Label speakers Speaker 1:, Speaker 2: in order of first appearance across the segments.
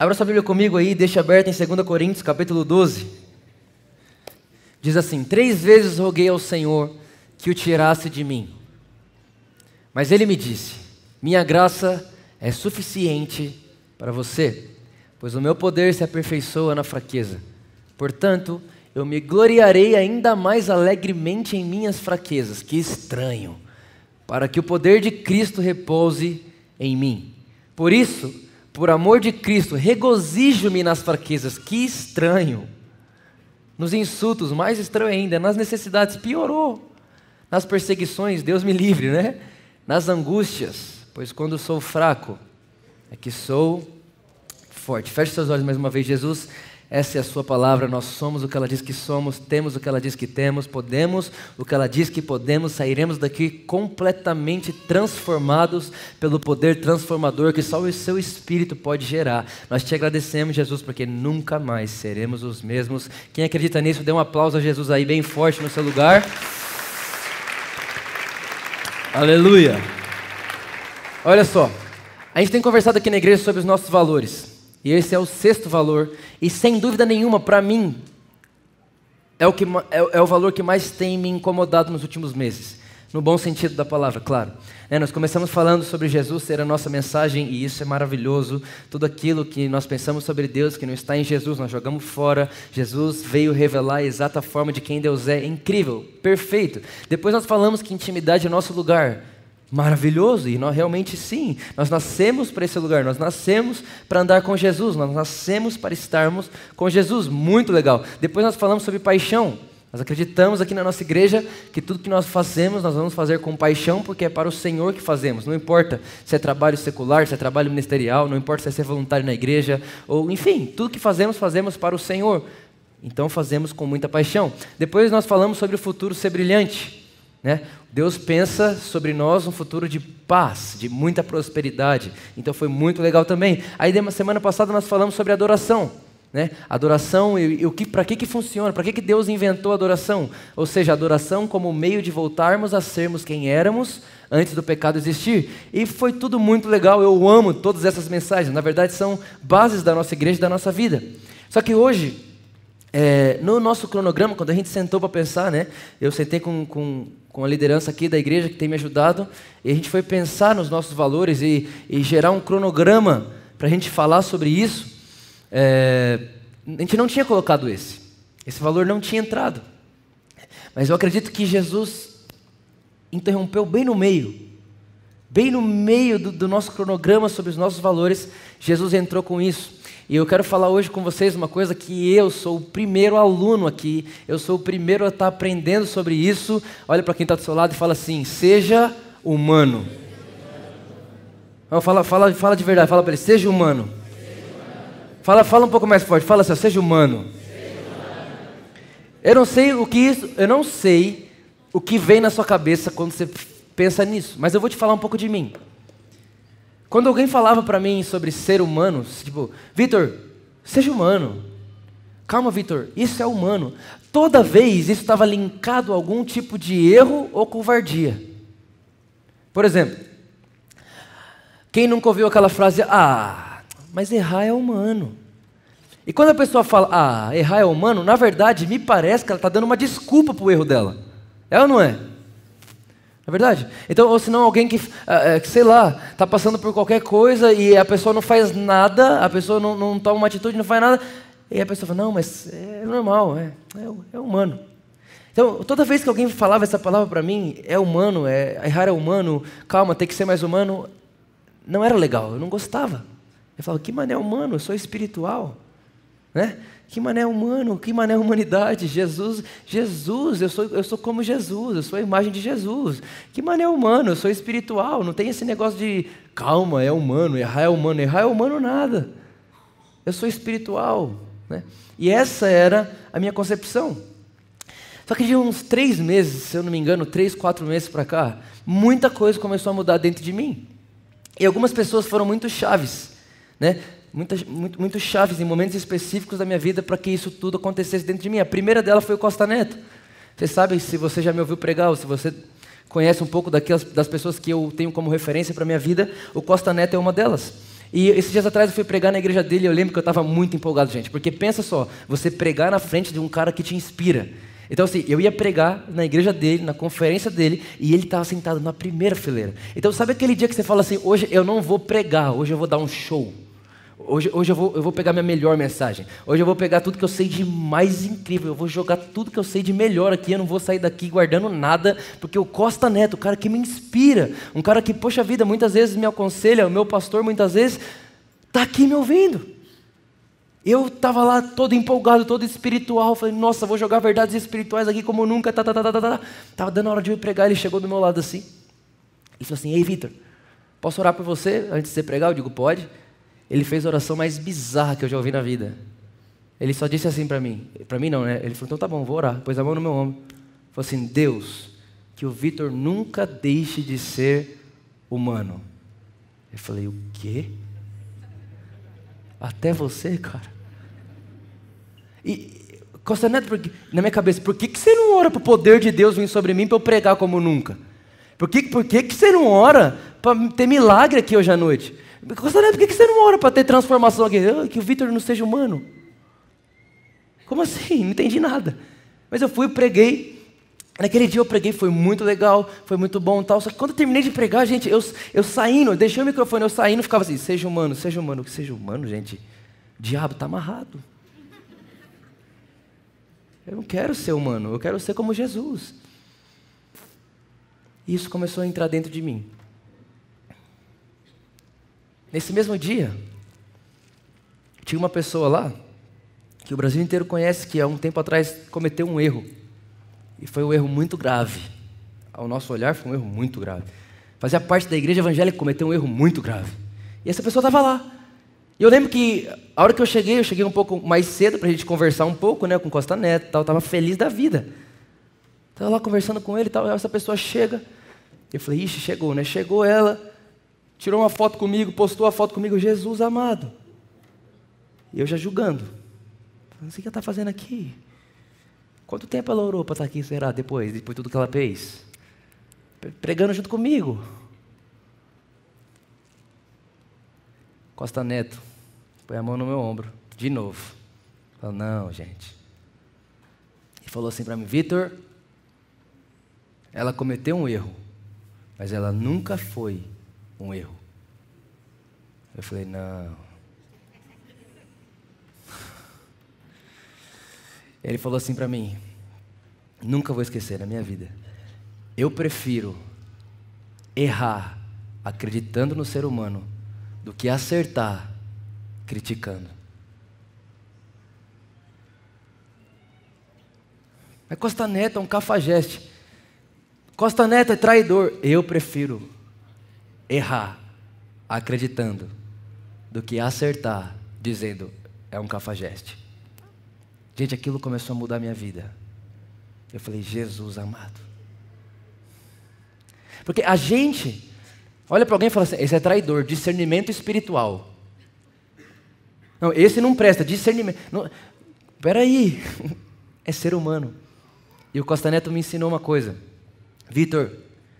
Speaker 1: Abra sua Bíblia comigo aí, deixa aberta em 2 Coríntios, capítulo 12. Diz assim: Três vezes roguei ao Senhor que o tirasse de mim. Mas ele me disse: Minha graça é suficiente para você, pois o meu poder se aperfeiçoa na fraqueza. Portanto, eu me gloriarei ainda mais alegremente em minhas fraquezas. Que estranho! Para que o poder de Cristo repouse em mim. Por isso, por amor de Cristo, regozijo-me nas fraquezas. Que estranho. Nos insultos, mais estranho ainda. Nas necessidades, piorou. Nas perseguições, Deus me livre, né? Nas angústias, pois quando sou fraco, é que sou forte. Feche seus olhos mais uma vez, Jesus. Essa é a sua palavra, nós somos o que ela diz que somos, temos o que ela diz que temos, podemos o que ela diz que podemos, sairemos daqui completamente transformados pelo poder transformador que só o seu Espírito pode gerar. Nós te agradecemos, Jesus, porque nunca mais seremos os mesmos. Quem acredita nisso, dê um aplauso a Jesus aí bem forte no seu lugar. Aleluia. Olha só, a gente tem conversado aqui na igreja sobre os nossos valores. E esse é o sexto valor. E sem dúvida nenhuma, para mim, é o, que, é, é, o valor que mais tem me incomodado nos últimos meses. No bom sentido da palavra, claro. É, nós começamos falando sobre Jesus ser a nossa mensagem, e isso é maravilhoso. Tudo aquilo que nós pensamos sobre Deus, que não está em Jesus, nós jogamos fora. Jesus veio revelar a exata forma de quem Deus é. Incrível, perfeito. Depois nós falamos que intimidade é nosso lugar maravilhoso, e nós realmente sim, nós nascemos para esse lugar, nós nascemos para andar com Jesus, nós nascemos para estarmos com Jesus, muito legal. Depois nós falamos sobre paixão, nós acreditamos aqui na nossa igreja que tudo que nós fazemos, nós vamos fazer com paixão, porque é para o Senhor que fazemos. Não importa se é trabalho secular, se é trabalho ministerial, não importa se é ser voluntário na igreja, ou enfim, tudo que fazemos, fazemos para o Senhor. Então fazemos com muita paixão. Depois nós falamos sobre o futuro ser brilhante. Né? Deus pensa sobre nós um futuro de paz, de muita prosperidade. Então foi muito legal também. Aí, semana passada, nós falamos sobre adoração. Né? Adoração e, e para que, que funciona? Para que, que Deus inventou a adoração? Ou seja, adoração como meio de voltarmos a sermos quem éramos antes do pecado existir. E foi tudo muito legal. Eu amo todas essas mensagens. Na verdade, são bases da nossa igreja da nossa vida. Só que hoje, é, no nosso cronograma, quando a gente sentou para pensar, né? Eu sentei com, com com a liderança aqui da igreja que tem me ajudado, e a gente foi pensar nos nossos valores e, e gerar um cronograma para a gente falar sobre isso. É, a gente não tinha colocado esse, esse valor não tinha entrado, mas eu acredito que Jesus interrompeu bem no meio, bem no meio do, do nosso cronograma sobre os nossos valores, Jesus entrou com isso. E eu quero falar hoje com vocês uma coisa que eu sou o primeiro aluno aqui, eu sou o primeiro a estar aprendendo sobre isso. Olha para quem está do seu lado e fala assim: seja humano. Não, fala, fala, fala de verdade, fala para ele: seja humano. Fala, fala um pouco mais forte, fala assim: seja humano. Eu não sei o que isso, eu não sei o que vem na sua cabeça quando você pensa nisso, mas eu vou te falar um pouco de mim. Quando alguém falava para mim sobre ser humano, tipo, Vitor, seja humano. Calma, Vitor, isso é humano. Toda vez isso estava linkado a algum tipo de erro ou covardia. Por exemplo, quem nunca ouviu aquela frase, ah, mas errar é humano. E quando a pessoa fala, ah, errar é humano, na verdade, me parece que ela está dando uma desculpa para o erro dela. É ou não é? É verdade? Então, ou senão alguém que, é, sei lá, está passando por qualquer coisa e a pessoa não faz nada, a pessoa não, não toma uma atitude, não faz nada, e a pessoa fala, não, mas é normal, é, é, é humano. Então, toda vez que alguém falava essa palavra para mim, é humano, é, errar é humano, calma, tem que ser mais humano, não era legal, eu não gostava. Eu falava, que mané humano, eu sou espiritual. Né? Que mané humano, que mané humanidade. Jesus, Jesus, eu sou, eu sou como Jesus, eu sou a imagem de Jesus. Que mané humano, eu sou espiritual. Não tem esse negócio de calma, é humano, errar é humano, errar é humano nada. Eu sou espiritual. Né? E essa era a minha concepção. Só que de uns três meses, se eu não me engano, três, quatro meses para cá, muita coisa começou a mudar dentro de mim. E algumas pessoas foram muito chaves, né? Muitas, muito, chaves em momentos específicos da minha vida para que isso tudo acontecesse dentro de mim. A primeira dela foi o Costa Neto. Você sabe, se você já me ouviu pregar, ou se você conhece um pouco daquelas, das pessoas que eu tenho como referência para a minha vida, o Costa Neto é uma delas. E esses dias atrás eu fui pregar na igreja dele e eu lembro que eu estava muito empolgado, gente. Porque pensa só, você pregar na frente de um cara que te inspira. Então, assim, eu ia pregar na igreja dele, na conferência dele, e ele estava sentado na primeira fileira. Então, sabe aquele dia que você fala assim: hoje eu não vou pregar, hoje eu vou dar um show. Hoje, hoje eu, vou, eu vou pegar minha melhor mensagem. Hoje eu vou pegar tudo que eu sei de mais incrível. Eu vou jogar tudo que eu sei de melhor aqui. Eu não vou sair daqui guardando nada, porque o Costa Neto, o cara que me inspira, um cara que, poxa vida, muitas vezes me aconselha, o meu pastor muitas vezes, está aqui me ouvindo. Eu estava lá todo empolgado, todo espiritual. Falei, nossa, vou jogar verdades espirituais aqui como nunca. Tá, tá, tá, tá, tá. tá. Tava dando hora de eu pregar. Ele chegou do meu lado assim. Ele falou assim: Ei, Vitor, posso orar por você antes de você pregar? Eu digo: Pode. Ele fez a oração mais bizarra que eu já ouvi na vida. Ele só disse assim para mim, para mim não, né? Ele falou: então tá bom, vou orar. Pôs a mão no meu ombro. Falou assim: Deus, que o Vitor nunca deixe de ser humano. Eu falei: o quê? Até você, cara? E, Costa Neto, porque, na minha cabeça, por que, que você não ora para o poder de Deus vir sobre mim para eu pregar como nunca? Por que, por que, que você não ora para ter milagre aqui hoje à noite? Neto, por que, você não ora para ter transformação aqui? Que o Vitor não seja humano. Como assim? Não entendi nada. Mas eu fui preguei. Naquele dia eu preguei, foi muito legal, foi muito bom tal. Só que quando eu terminei de pregar, gente, eu, eu saindo, eu deixei o microfone, eu saindo, ficava assim, seja humano, seja humano, que seja humano, gente. O diabo está amarrado. Eu não quero ser humano, eu quero ser como Jesus. E isso começou a entrar dentro de mim. Nesse mesmo dia, tinha uma pessoa lá que o Brasil inteiro conhece que há um tempo atrás cometeu um erro. E foi um erro muito grave. Ao nosso olhar, foi um erro muito grave. Fazia parte da igreja evangélica que cometeu um erro muito grave. E essa pessoa estava lá. E eu lembro que a hora que eu cheguei, eu cheguei um pouco mais cedo para a gente conversar um pouco, né, com Costa Neto e tal. Estava feliz da vida. Estava lá conversando com ele e tal. Essa pessoa chega. Eu falei, ixi, chegou, né? Chegou ela, tirou uma foto comigo, postou a foto comigo, Jesus amado. E eu já julgando. Não sei o que ela está fazendo aqui. Quanto tempo ela orou para estar aqui, será, depois, depois de tudo que ela fez? Pregando junto comigo. Costa Neto, põe a mão no meu ombro, de novo. Falou, não, gente. E falou assim para mim, Vitor, ela cometeu um erro, mas ela nunca foi um erro. Eu falei, não. Ele falou assim para mim: nunca vou esquecer na minha vida. Eu prefiro errar acreditando no ser humano do que acertar criticando. Mas Costa Neto é um cafajeste. Costa Neto é traidor. Eu prefiro errar acreditando do que acertar dizendo é um cafajeste. Gente, aquilo começou a mudar minha vida. Eu falei, Jesus amado. Porque a gente olha para alguém e fala assim: esse é traidor, discernimento espiritual. Não, esse não presta, discernimento. Não, peraí, é ser humano. E o Costa Neto me ensinou uma coisa. Vitor,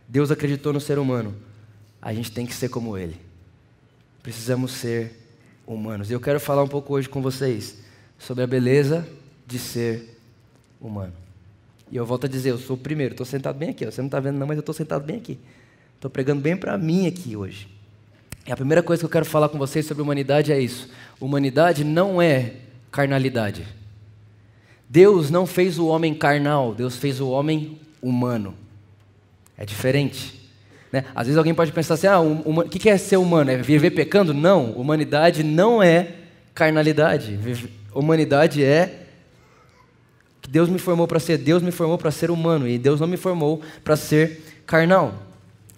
Speaker 1: Deus acreditou no ser humano. A gente tem que ser como ele. Precisamos ser humanos. E eu quero falar um pouco hoje com vocês sobre a beleza de ser humano. E eu volto a dizer, eu sou o primeiro, estou sentado bem aqui. Você não está vendo não, mas eu estou sentado bem aqui. Estou pregando bem para mim aqui hoje. E a primeira coisa que eu quero falar com vocês sobre humanidade é isso. Humanidade não é carnalidade. Deus não fez o homem carnal, Deus fez o homem humano. É diferente. Né? Às vezes alguém pode pensar assim: ah, o que é ser humano? É viver pecando? Não, humanidade não é carnalidade. Humanidade é que Deus me formou para ser. Deus me formou para ser humano e Deus não me formou para ser carnal.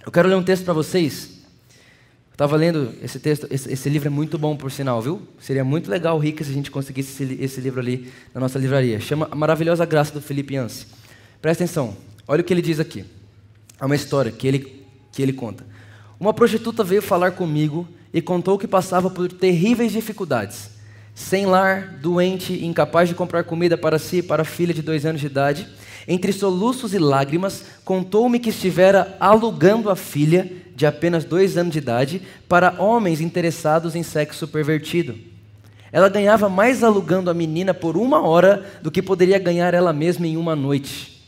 Speaker 1: Eu quero ler um texto para vocês. Estava lendo esse texto, esse, esse, livro é muito bom, por sinal, viu? Seria muito legal, rica, se a gente conseguisse esse, esse, livro ali na nossa livraria. Chama A Maravilhosa Graça do Felipe Yance. Presta atenção, olha o que ele diz aqui. É uma história que ele, que ele conta. Uma prostituta veio falar comigo e contou que passava por terríveis dificuldades. Sem lar, doente, incapaz de comprar comida para si e para a filha de dois anos de idade, entre soluços e lágrimas, contou-me que estivera alugando a filha de apenas dois anos de idade para homens interessados em sexo pervertido. Ela ganhava mais alugando a menina por uma hora do que poderia ganhar ela mesma em uma noite.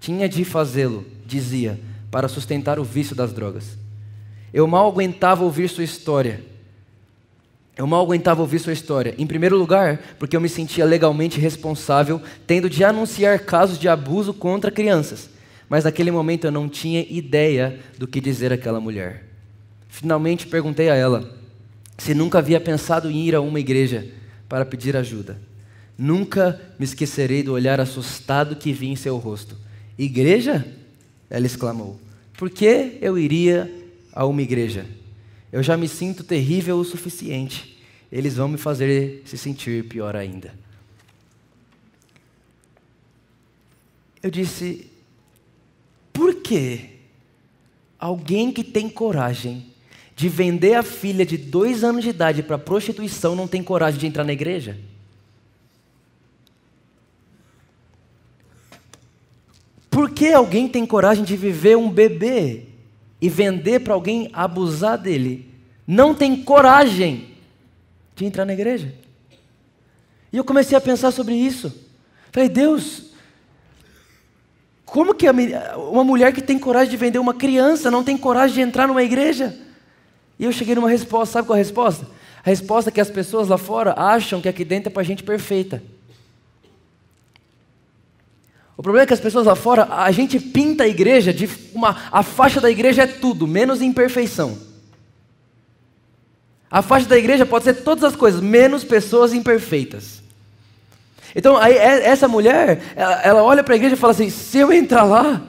Speaker 1: Tinha de fazê-lo, dizia, para sustentar o vício das drogas. Eu mal aguentava ouvir sua história. Eu mal aguentava ouvir sua história. Em primeiro lugar, porque eu me sentia legalmente responsável, tendo de anunciar casos de abuso contra crianças mas naquele momento eu não tinha ideia do que dizer àquela mulher. Finalmente perguntei a ela se nunca havia pensado em ir a uma igreja para pedir ajuda. Nunca me esquecerei do olhar assustado que vi em seu rosto. Igreja? Ela exclamou. Por que eu iria a uma igreja? Eu já me sinto terrível o suficiente. Eles vão me fazer se sentir pior ainda. Eu disse: por que alguém que tem coragem de vender a filha de dois anos de idade para prostituição não tem coragem de entrar na igreja? Por que alguém tem coragem de viver um bebê e vender para alguém abusar dele? Não tem coragem de entrar na igreja. E eu comecei a pensar sobre isso. Falei, Deus, como que uma mulher que tem coragem de vender uma criança não tem coragem de entrar numa igreja? E eu cheguei numa resposta, sabe qual é a resposta? A resposta é que as pessoas lá fora acham que aqui dentro é para gente perfeita. O problema é que as pessoas lá fora, a gente pinta a igreja de uma. A faixa da igreja é tudo, menos imperfeição. A faixa da igreja pode ser todas as coisas, menos pessoas imperfeitas. Então, aí, é, essa mulher, ela, ela olha para a igreja e fala assim: se eu entrar lá,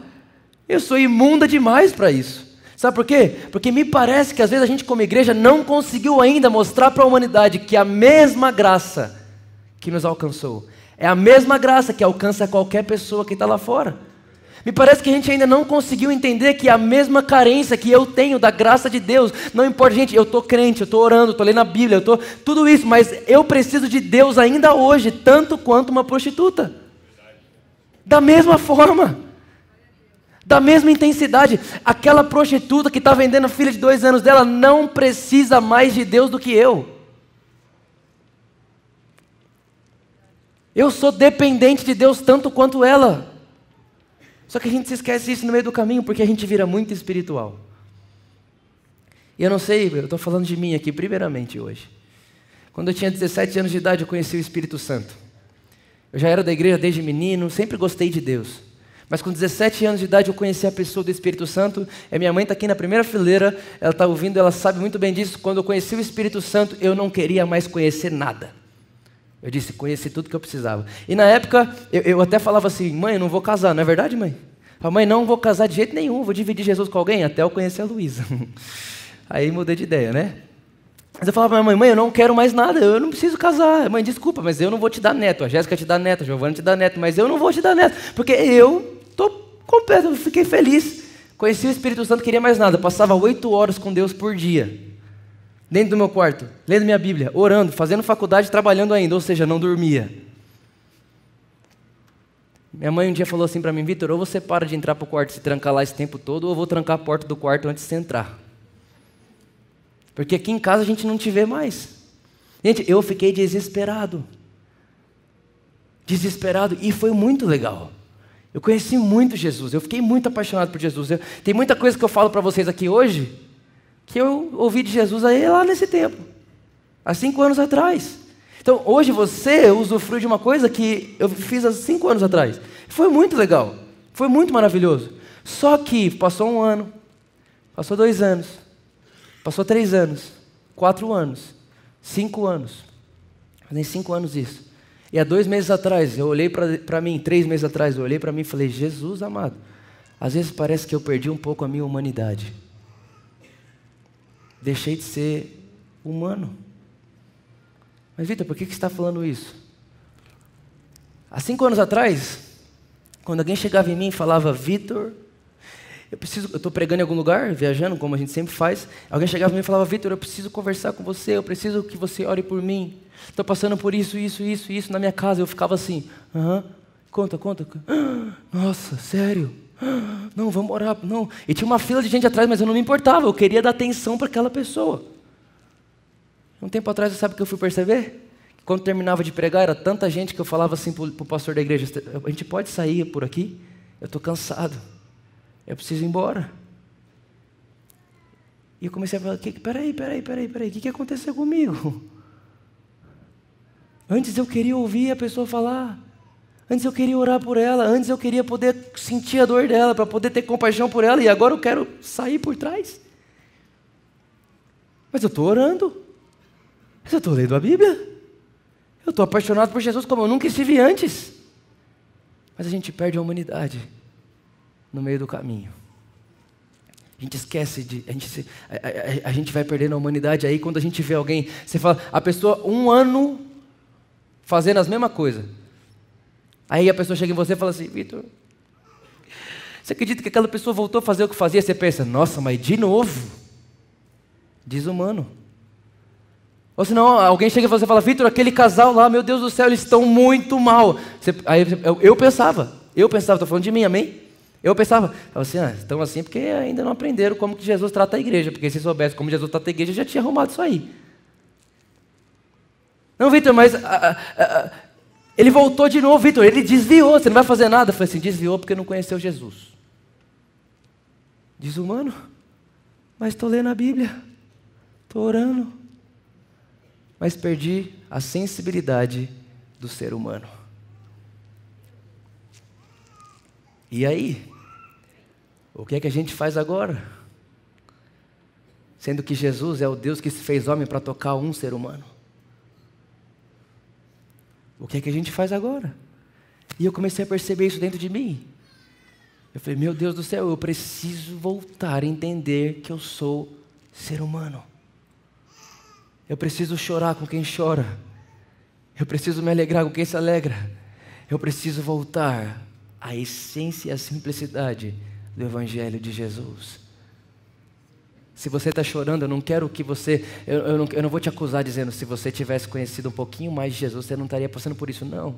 Speaker 1: eu sou imunda demais para isso. Sabe por quê? Porque me parece que às vezes a gente, como igreja, não conseguiu ainda mostrar para a humanidade que a mesma graça que nos alcançou é a mesma graça que alcança qualquer pessoa que está lá fora. Me parece que a gente ainda não conseguiu entender que a mesma carência que eu tenho da graça de Deus, não importa, gente, eu estou crente, eu estou orando, estou lendo a Bíblia, eu estou tudo isso, mas eu preciso de Deus ainda hoje, tanto quanto uma prostituta. Da mesma forma, da mesma intensidade, aquela prostituta que está vendendo a filha de dois anos dela não precisa mais de Deus do que eu. Eu sou dependente de Deus tanto quanto ela. Só que a gente se esquece isso no meio do caminho porque a gente vira muito espiritual. E eu não sei, eu estou falando de mim aqui primeiramente hoje. Quando eu tinha 17 anos de idade, eu conheci o Espírito Santo. Eu já era da igreja desde menino, sempre gostei de Deus. Mas com 17 anos de idade eu conheci a pessoa do Espírito Santo. A minha mãe está aqui na primeira fileira, ela está ouvindo, ela sabe muito bem disso. Quando eu conheci o Espírito Santo, eu não queria mais conhecer nada. Eu disse, conheci tudo que eu precisava. E na época, eu, eu até falava assim, mãe, eu não vou casar, não é verdade, mãe? A mãe, não vou casar de jeito nenhum, vou dividir Jesus com alguém, até eu conhecer a Luísa. Aí mudei de ideia, né? Mas eu falava, mãe, mãe, eu não quero mais nada, eu não preciso casar. Mãe, desculpa, mas eu não vou te dar neto. A Jéssica te dá neto, a Giovana te dá neto, mas eu não vou te dar neto, porque eu estou completo, fiquei feliz. Conheci o Espírito Santo, queria mais nada. Passava oito horas com Deus por dia dentro do meu quarto, lendo minha Bíblia, orando, fazendo faculdade, trabalhando ainda, ou seja, não dormia. Minha mãe um dia falou assim para mim, Vitor, ou você para de entrar para o quarto e se trancar lá esse tempo todo, ou eu vou trancar a porta do quarto antes de você entrar. Porque aqui em casa a gente não te vê mais. Gente, eu fiquei desesperado. Desesperado, e foi muito legal. Eu conheci muito Jesus, eu fiquei muito apaixonado por Jesus. Eu, tem muita coisa que eu falo para vocês aqui hoje, que eu ouvi de Jesus aí lá nesse tempo, há cinco anos atrás. Então, hoje você usufrui de uma coisa que eu fiz há cinco anos atrás. Foi muito legal, foi muito maravilhoso. Só que passou um ano, passou dois anos, passou três anos, quatro anos, cinco anos. Fazem cinco anos isso. E há dois meses atrás, eu olhei para mim, três meses atrás, eu olhei para mim e falei: Jesus amado, às vezes parece que eu perdi um pouco a minha humanidade. Deixei de ser humano. Mas, Vitor, por que, que você está falando isso? Há cinco anos atrás, quando alguém chegava em mim e falava, Vitor, eu preciso, eu estou pregando em algum lugar, viajando, como a gente sempre faz. Alguém chegava em mim e falava, Vitor, eu preciso conversar com você, eu preciso que você ore por mim. Estou passando por isso, isso, isso, isso na minha casa. Eu ficava assim, aham, conta, conta. Nossa, sério? Não, vamos orar, não. E tinha uma fila de gente atrás, mas eu não me importava, eu queria dar atenção para aquela pessoa. Um tempo atrás, sabe o que eu fui perceber? Quando terminava de pregar, era tanta gente que eu falava assim para o pastor da igreja: a gente pode sair por aqui? Eu estou cansado. Eu preciso ir embora. E eu comecei a falar: peraí, peraí, peraí, peraí, o que, que aconteceu comigo? Antes eu queria ouvir a pessoa falar. Antes eu queria orar por ela. Antes eu queria poder sentir a dor dela, para poder ter compaixão por ela. E agora eu quero sair por trás. Mas eu estou orando. Mas eu estou lendo a Bíblia. Eu estou apaixonado por Jesus como eu nunca estive antes. Mas a gente perde a humanidade no meio do caminho. A gente esquece de. A gente, se, a, a, a gente vai perdendo a humanidade aí quando a gente vê alguém. Você fala, a pessoa, um ano fazendo as mesmas coisas. Aí a pessoa chega em você e fala assim: Vitor, você acredita que aquela pessoa voltou a fazer o que fazia? Você pensa, nossa, mas de novo? Desumano. Ou senão alguém chega e você fala, Vitor, aquele casal lá, meu Deus do céu, eles estão muito mal. Você, aí eu, eu, pensava, eu pensava, estou falando de mim, amém? Eu pensava, assim, ah, estão assim porque ainda não aprenderam como que Jesus trata a igreja, porque se soubesse como Jesus trata a igreja, já tinha arrumado isso aí. Não, Vitor, mas a, a, a, ele voltou de novo, Vitor, ele desviou, você não vai fazer nada. Eu assim, desviou porque não conheceu Jesus. Desumano, mas estou lendo a Bíblia, estou orando, mas perdi a sensibilidade do ser humano. E aí? O que é que a gente faz agora? Sendo que Jesus é o Deus que se fez homem para tocar um ser humano. O que é que a gente faz agora? E eu comecei a perceber isso dentro de mim. Eu falei, meu Deus do céu, eu preciso voltar a entender que eu sou ser humano. Eu preciso chorar com quem chora. Eu preciso me alegrar com quem se alegra. Eu preciso voltar à essência e à simplicidade do Evangelho de Jesus. Se você está chorando, eu não quero que você. Eu, eu, não, eu não vou te acusar dizendo se você tivesse conhecido um pouquinho mais de Jesus, você não estaria passando por isso. Não.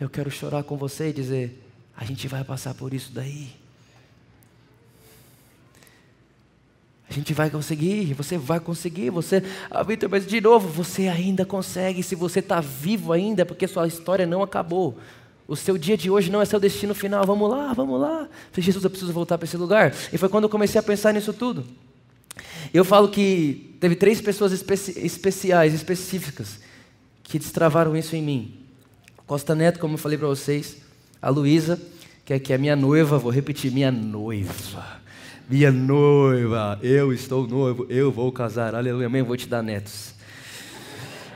Speaker 1: Eu quero chorar com você e dizer: a gente vai passar por isso daí. A gente vai conseguir, você vai conseguir, você, ah, mas de novo, você ainda consegue, se você está vivo ainda, porque sua história não acabou. O seu dia de hoje não é seu destino final. Vamos lá, vamos lá. Falei, Jesus, eu preciso voltar para esse lugar. E foi quando eu comecei a pensar nisso tudo. Eu falo que teve três pessoas especi especiais, específicas, que destravaram isso em mim. Costa Neto, como eu falei para vocês, a Luísa, que é, que é minha noiva, vou repetir, minha noiva. Minha noiva, eu estou noivo, eu vou casar, aleluia, amém, vou te dar netos.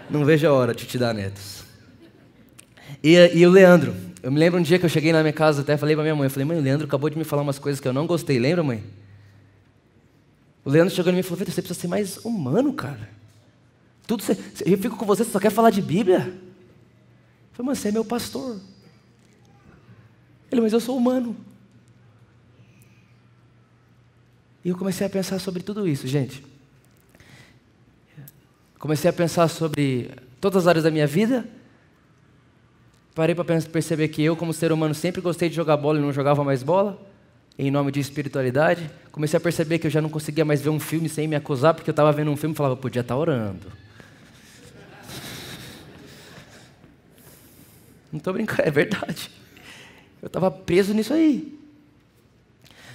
Speaker 1: Não vejo a hora de te dar netos. E, e o Leandro, eu me lembro um dia que eu cheguei na minha casa, até falei para minha mãe, eu falei, mãe, o Leandro acabou de me falar umas coisas que eu não gostei, lembra, mãe? O Leandro chegou em mim e falou, Vitor, você precisa ser mais humano, cara. Tudo você, eu fico com você, você só quer falar de Bíblia? Eu falei, mas você é meu pastor. Ele, mas eu sou humano. E eu comecei a pensar sobre tudo isso, gente. Comecei a pensar sobre todas as áreas da minha vida. Parei para perceber que eu, como ser humano, sempre gostei de jogar bola e não jogava mais bola, em nome de espiritualidade. Comecei a perceber que eu já não conseguia mais ver um filme sem me acusar, porque eu estava vendo um filme e falava, podia estar tá orando. Não estou brincando, é verdade. Eu estava preso nisso aí.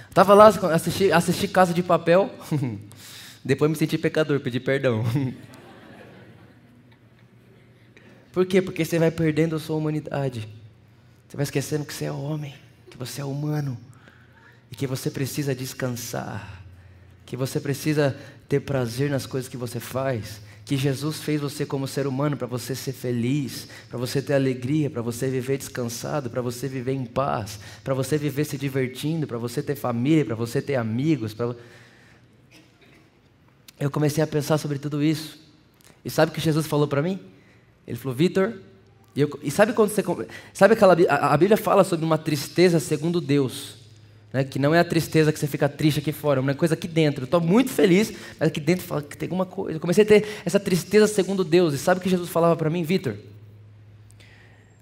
Speaker 1: Estava lá, assisti, assisti Casa de Papel. Depois me senti pecador, pedi perdão. Por quê? Porque você vai perdendo a sua humanidade. Você vai esquecendo que você é homem, que você é humano. Que você precisa descansar. Que você precisa ter prazer nas coisas que você faz. que Jesus fez você como ser humano para você ser feliz, para você ter alegria, para você viver descansado, para você viver em paz, para você viver se divertindo, para você ter família, para você ter amigos. Pra... Eu comecei a pensar sobre tudo isso. E sabe o que Jesus falou para mim? Ele falou, Vitor, e, e, sabe quando você. Sabe aquela. A Bíblia fala sobre uma tristeza segundo Deus. Né, que não é a tristeza que você fica triste aqui fora, é uma coisa aqui dentro. Eu estou muito feliz, mas aqui dentro fala que tem alguma coisa. Eu comecei a ter essa tristeza segundo Deus. E sabe o que Jesus falava para mim, Vitor?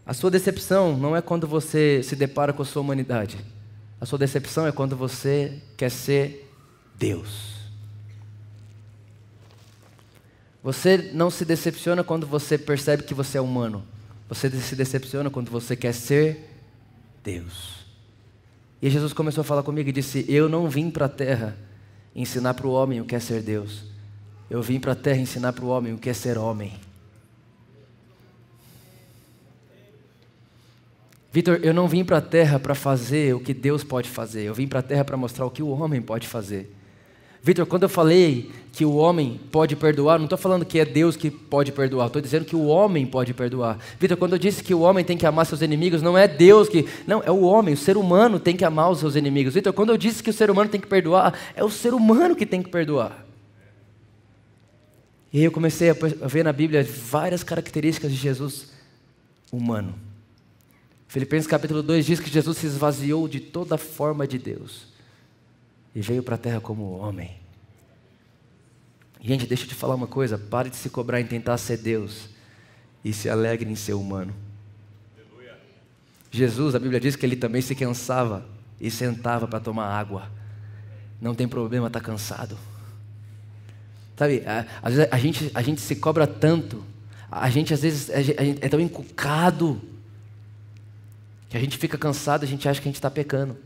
Speaker 1: A sua decepção não é quando você se depara com a sua humanidade. A sua decepção é quando você quer ser Deus. Você não se decepciona quando você percebe que você é humano. Você se decepciona quando você quer ser Deus. E Jesus começou a falar comigo e disse: Eu não vim para a terra ensinar para o homem o que é ser Deus. Eu vim para a terra ensinar para o homem o que é ser homem. Vitor, eu não vim para a terra para fazer o que Deus pode fazer. Eu vim para a terra para mostrar o que o homem pode fazer. Vitor, quando eu falei que o homem pode perdoar, não estou falando que é Deus que pode perdoar, estou dizendo que o homem pode perdoar. Vitor, quando eu disse que o homem tem que amar seus inimigos, não é Deus que. Não, é o homem, o ser humano tem que amar os seus inimigos. Vitor, quando eu disse que o ser humano tem que perdoar, é o ser humano que tem que perdoar. E aí eu comecei a ver na Bíblia várias características de Jesus humano. Filipenses capítulo 2 diz que Jesus se esvaziou de toda forma de Deus e veio para a terra como homem. Gente, deixa eu te falar uma coisa: pare de se cobrar em tentar ser Deus e se alegre em ser humano. Jesus, a Bíblia diz que ele também se cansava e sentava para tomar água. Não tem problema estar tá cansado. Sabe, às vezes a gente, a gente se cobra tanto, a gente às vezes é tão encucado, que a gente fica cansado, a gente acha que a gente está pecando.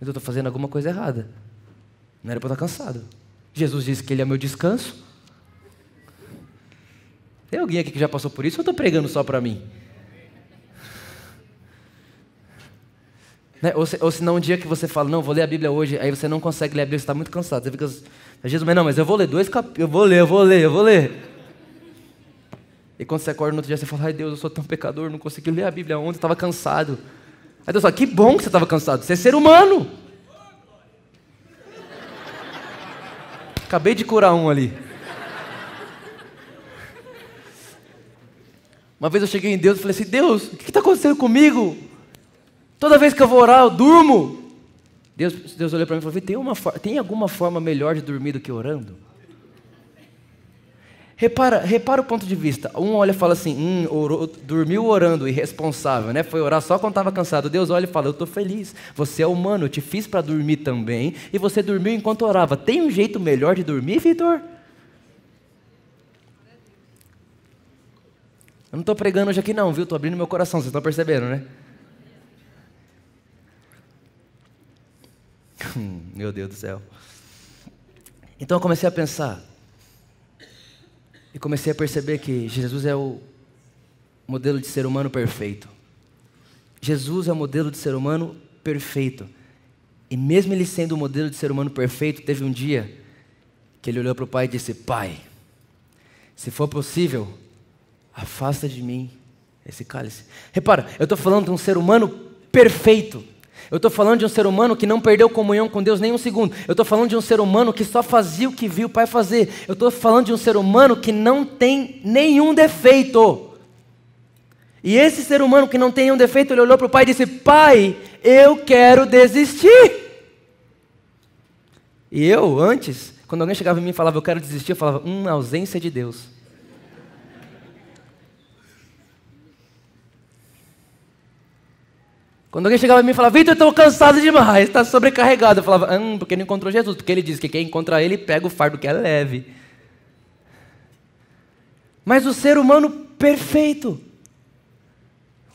Speaker 1: Mas eu estou fazendo alguma coisa errada. Não era para estar cansado. Jesus disse que Ele é meu descanso. Tem alguém aqui que já passou por isso ou estou pregando só para mim? Né? Ou, se, ou um dia que você fala, não, vou ler a Bíblia hoje, aí você não consegue ler a Bíblia, você está muito cansado. Você fica, Jesus, mas não, mas eu vou ler dois capítulos, eu vou ler, eu vou ler, eu vou ler. E quando você acorda no outro dia, você fala, ai Deus, eu sou tão pecador, não consegui ler a Bíblia ontem, estava cansado. Aí Deus fala, que bom que você estava cansado, você é ser humano. Acabei de curar um ali. Uma vez eu cheguei em Deus e falei assim: Deus, o que está acontecendo comigo? Toda vez que eu vou orar, eu durmo. Deus, Deus olhou para mim e falou: tem, uma, tem alguma forma melhor de dormir do que orando? Repara, repara o ponto de vista. Um olha e fala assim, hum, orou, dormiu orando, irresponsável, né? Foi orar só quando estava cansado. Deus olha e fala, eu estou feliz. Você é humano, eu te fiz para dormir também. E você dormiu enquanto orava. Tem um jeito melhor de dormir, Vitor? Eu não estou pregando hoje aqui não, viu? Estou abrindo meu coração, vocês estão percebendo, né? meu Deus do céu. Então eu comecei a pensar, e comecei a perceber que Jesus é o modelo de ser humano perfeito. Jesus é o modelo de ser humano perfeito. E mesmo ele sendo o modelo de ser humano perfeito, teve um dia que ele olhou para o pai e disse: Pai, se for possível, afasta de mim esse cálice. Repara, eu estou falando de um ser humano perfeito. Eu estou falando de um ser humano que não perdeu comunhão com Deus nem um segundo. Eu estou falando de um ser humano que só fazia o que viu o Pai fazer. Eu estou falando de um ser humano que não tem nenhum defeito. E esse ser humano que não tem nenhum defeito, ele olhou para o Pai e disse: Pai, eu quero desistir. E eu, antes, quando alguém chegava em mim e falava, eu quero desistir, eu falava, hum, ausência de Deus. Quando alguém chegava em mim e falava, Vitor, eu estou cansado demais, está sobrecarregado. Eu falava, hum, porque não encontrou Jesus. Porque ele diz que quem encontra ele pega o fardo que é leve. Mas o ser humano perfeito,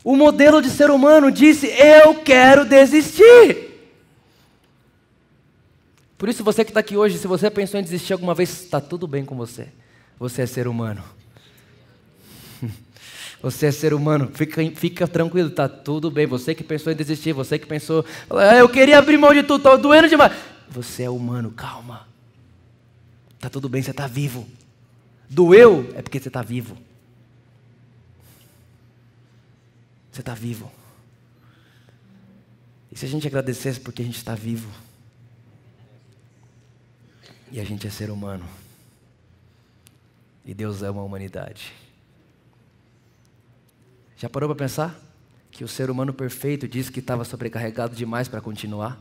Speaker 1: o modelo de ser humano disse: Eu quero desistir. Por isso, você que está aqui hoje, se você pensou em desistir alguma vez, está tudo bem com você. Você é ser humano. Você é ser humano, fica, fica tranquilo, tá tudo bem. Você que pensou em desistir, você que pensou, ah, eu queria abrir mão de tudo, estou doendo demais. Você é humano, calma. Tá tudo bem, você está vivo. Doeu é porque você está vivo. Você está vivo. E se a gente agradecesse porque a gente está vivo? E a gente é ser humano. E Deus ama a humanidade. Já parou para pensar? Que o ser humano perfeito disse que estava sobrecarregado demais para continuar?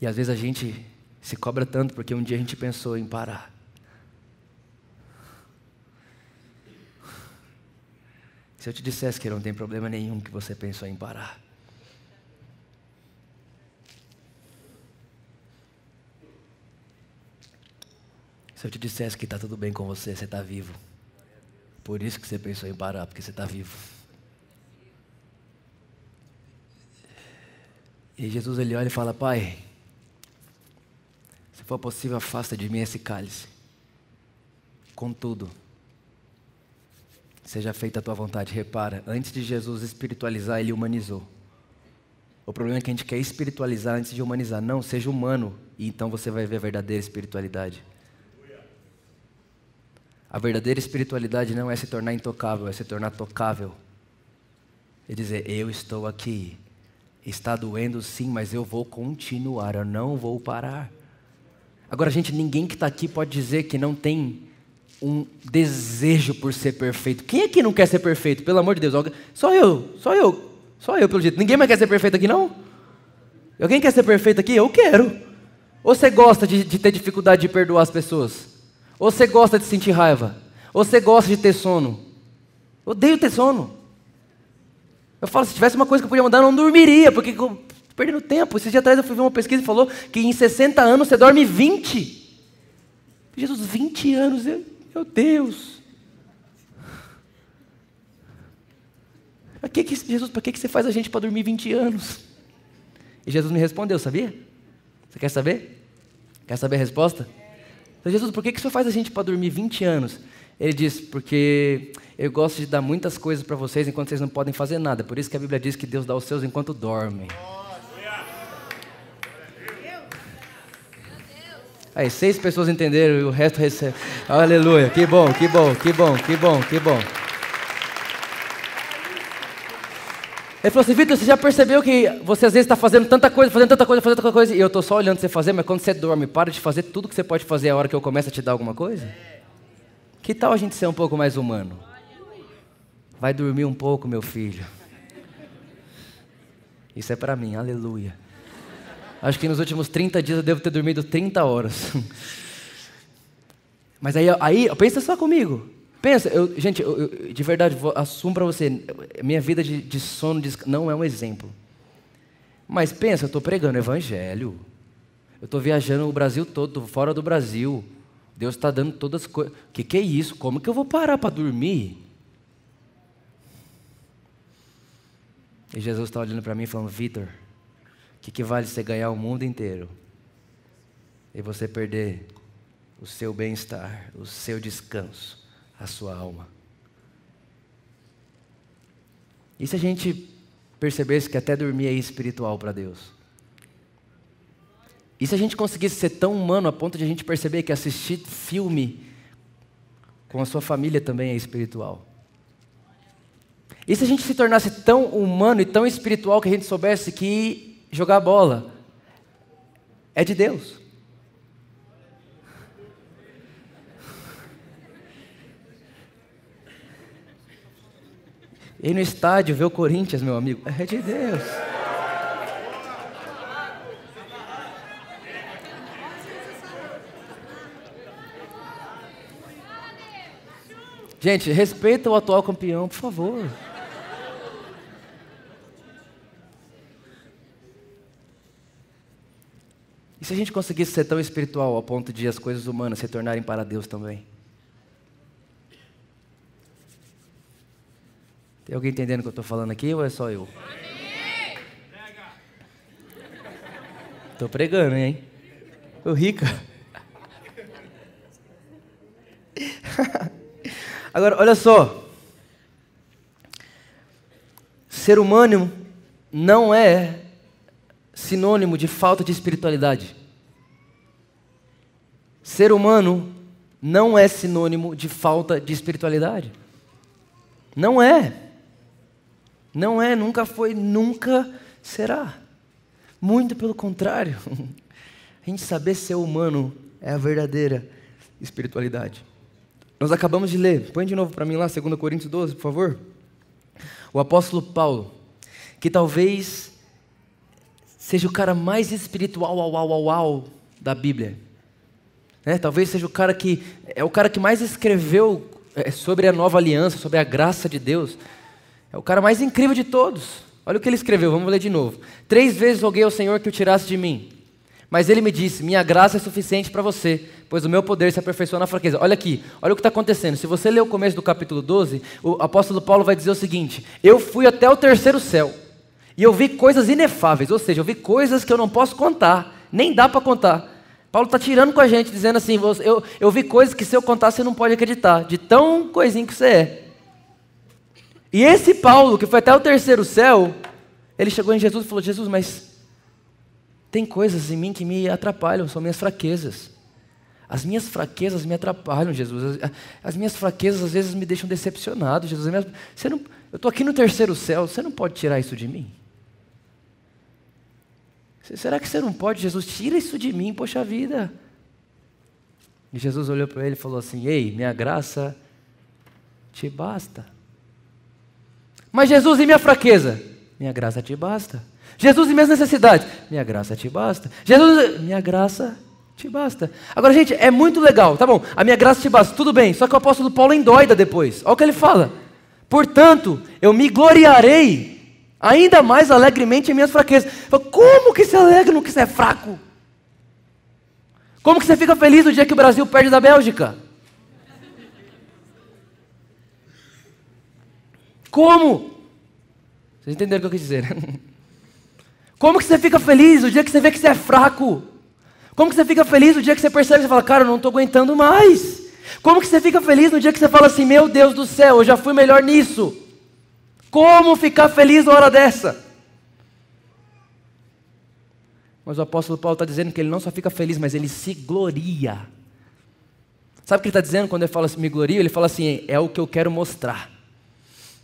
Speaker 1: E às vezes a gente se cobra tanto porque um dia a gente pensou em parar. Se eu te dissesse que não tem problema nenhum que você pensou em parar. Se eu te dissesse que está tudo bem com você, você está vivo. Por isso que você pensou em parar, porque você está vivo. E Jesus ele olha e fala: Pai, se for possível, afasta de mim esse cálice. Contudo, seja feita a tua vontade. Repara, antes de Jesus espiritualizar, ele humanizou. O problema é que a gente quer espiritualizar antes de humanizar. Não, seja humano e então você vai ver a verdadeira espiritualidade. A verdadeira espiritualidade não é se tornar intocável, é se tornar tocável. É dizer, eu estou aqui. Está doendo sim, mas eu vou continuar, eu não vou parar. Agora, gente, ninguém que está aqui pode dizer que não tem um desejo por ser perfeito. Quem aqui não quer ser perfeito? Pelo amor de Deus. Só eu, só eu, só eu, pelo jeito. Ninguém mais quer ser perfeito aqui, não? Alguém quer ser perfeito aqui? Eu quero. Ou você gosta de, de ter dificuldade de perdoar as pessoas? Ou você gosta de sentir raiva? Ou você gosta de ter sono? Eu odeio ter sono. Eu falo, se tivesse uma coisa que eu podia mudar, eu não dormiria, porque eu perdendo tempo. Esses dias atrás eu fui ver uma pesquisa e falou que em 60 anos você dorme 20. Jesus, 20 anos, eu, meu Deus. Para que, que, Jesus, para que, que você faz a gente para dormir 20 anos? E Jesus me respondeu, sabia? Você quer saber? Quer saber a resposta? Então, Jesus, por que, que você faz a gente para dormir 20 anos? Ele disse, porque eu gosto de dar muitas coisas para vocês enquanto vocês não podem fazer nada. Por isso que a Bíblia diz que Deus dá os seus enquanto dormem. Aí, seis pessoas entenderam e o resto recebe. Aleluia. Que bom, que bom, que bom, que bom, que bom. Ele falou assim, Vitor, você já percebeu que você às vezes está fazendo tanta coisa, fazendo tanta coisa, fazendo tanta coisa, e eu estou só olhando você fazer, mas quando você dorme, para de fazer tudo que você pode fazer a hora que eu começo a te dar alguma coisa? Que tal a gente ser um pouco mais humano? Vai dormir um pouco, meu filho. Isso é para mim, aleluia. Acho que nos últimos 30 dias eu devo ter dormido 30 horas. Mas aí, aí pensa só comigo. Pensa, eu, gente, eu, eu, de verdade, assumo para você, minha vida de, de sono de, não é um exemplo. Mas pensa, eu estou pregando evangelho. Eu estou viajando o Brasil todo, fora do Brasil. Deus está dando todas as coisas. O que, que é isso? Como que eu vou parar para dormir? E Jesus está olhando para mim e falando: Vitor, que, que vale você ganhar o mundo inteiro e você perder o seu bem-estar, o seu descanso, a sua alma? E se a gente percebesse que até dormir é espiritual para Deus? E se a gente conseguisse ser tão humano a ponto de a gente perceber que assistir filme com a sua família também é espiritual? E se a gente se tornasse tão humano e tão espiritual que a gente soubesse que jogar bola. É de Deus. Ir no estádio ver o Corinthians, meu amigo, é de Deus. Gente, respeita o atual campeão, por favor. E se a gente conseguisse ser tão espiritual ao ponto de as coisas humanas se tornarem para Deus também? Tem alguém entendendo o que eu estou falando aqui ou é só eu? Estou pregando, hein? O rica. Agora, olha só. Ser humano não é sinônimo de falta de espiritualidade. ser humano não é sinônimo de falta de espiritualidade. Não é. Não é, nunca foi, nunca será. Muito pelo contrário. A gente saber ser humano é a verdadeira espiritualidade. Nós acabamos de ler, põe de novo para mim lá, 2 Coríntios 12, por favor. O apóstolo Paulo, que talvez seja o cara mais espiritual au, au, au, au da Bíblia. Né? Talvez seja o cara que é o cara que mais escreveu é, sobre a nova aliança, sobre a graça de Deus. É o cara mais incrível de todos. Olha o que ele escreveu, vamos ler de novo. Três vezes roguei ao Senhor que o tirasse de mim. Mas ele me disse: Minha graça é suficiente para você, pois o meu poder se aperfeiçoa na fraqueza. Olha aqui, olha o que está acontecendo. Se você ler o começo do capítulo 12, o apóstolo Paulo vai dizer o seguinte: Eu fui até o terceiro céu e eu vi coisas inefáveis, ou seja, eu vi coisas que eu não posso contar, nem dá para contar. Paulo está tirando com a gente, dizendo assim: eu, eu vi coisas que se eu contar você não pode acreditar, de tão coisinho que você é. E esse Paulo, que foi até o terceiro céu, ele chegou em Jesus e falou: Jesus, mas tem coisas em mim que me atrapalham, são minhas fraquezas. As minhas fraquezas me atrapalham, Jesus. As, as minhas fraquezas às vezes me deixam decepcionado, Jesus. Minhas, você não, eu estou aqui no terceiro céu, você não pode tirar isso de mim? Será que você não pode, Jesus? Tira isso de mim, poxa vida. E Jesus olhou para ele e falou assim: Ei, minha graça te basta. Mas Jesus, e minha fraqueza? Minha graça te basta. Jesus, e minhas necessidades? Minha graça te basta. Jesus, minha graça te basta. Agora, gente, é muito legal, tá bom? A minha graça te basta, tudo bem. Só que o apóstolo Paulo endoida depois. Olha o que ele fala. Portanto, eu me gloriarei ainda mais alegremente em minhas fraquezas. Como que se alegra no que você é fraco? Como que você fica feliz no dia que o Brasil perde da Bélgica? Como? Vocês entenderam o que eu quis dizer? Como que você fica feliz o dia que você vê que você é fraco? Como que você fica feliz o dia que você percebe e fala, cara, eu não estou aguentando mais? Como que você fica feliz no dia que você fala assim, meu Deus do céu, eu já fui melhor nisso? Como ficar feliz na hora dessa? Mas o apóstolo Paulo está dizendo que ele não só fica feliz, mas ele se gloria. Sabe o que ele está dizendo quando ele fala assim, me gloria? Ele fala assim, é o que eu quero mostrar.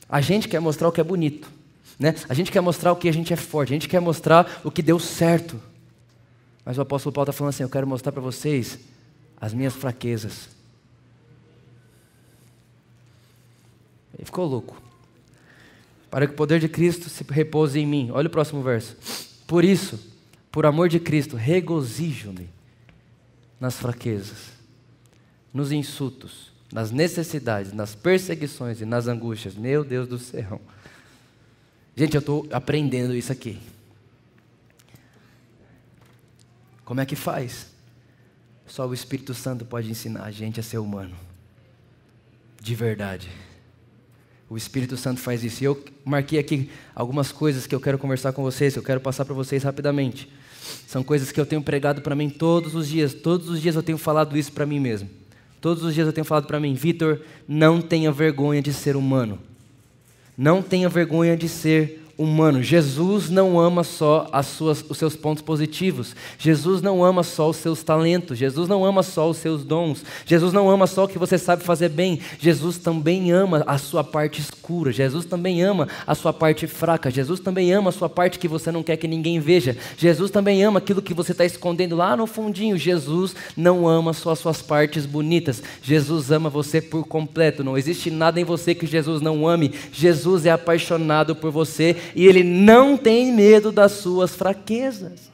Speaker 1: A gente quer mostrar o que é bonito. Né? A gente quer mostrar o que a gente é forte, a gente quer mostrar o que deu certo. Mas o apóstolo Paulo está falando assim: eu quero mostrar para vocês as minhas fraquezas. Ele ficou louco. Para que o poder de Cristo se repouse em mim. Olha o próximo verso. Por isso, por amor de Cristo, regozijo-me nas fraquezas, nos insultos, nas necessidades, nas perseguições e nas angústias. Meu Deus do céu. Gente, eu estou aprendendo isso aqui. Como é que faz? Só o Espírito Santo pode ensinar a gente a ser humano. De verdade. O Espírito Santo faz isso. E eu marquei aqui algumas coisas que eu quero conversar com vocês, que eu quero passar para vocês rapidamente. São coisas que eu tenho pregado para mim todos os dias. Todos os dias eu tenho falado isso para mim mesmo. Todos os dias eu tenho falado para mim, Vitor, não tenha vergonha de ser humano. Não tenha vergonha de ser humano. Jesus não ama só suas, os seus pontos positivos. Jesus não ama só os seus talentos. Jesus não ama só os seus dons. Jesus não ama só o que você sabe fazer bem. Jesus também ama a sua parte escura. Jesus também ama a sua parte fraca. Jesus também ama a sua parte que você não quer que ninguém veja. Jesus também ama aquilo que você está escondendo lá no fundinho. Jesus não ama só as suas partes bonitas. Jesus ama você por completo. Não existe nada em você que Jesus não ame. Jesus é apaixonado por você e ele não tem medo das suas fraquezas.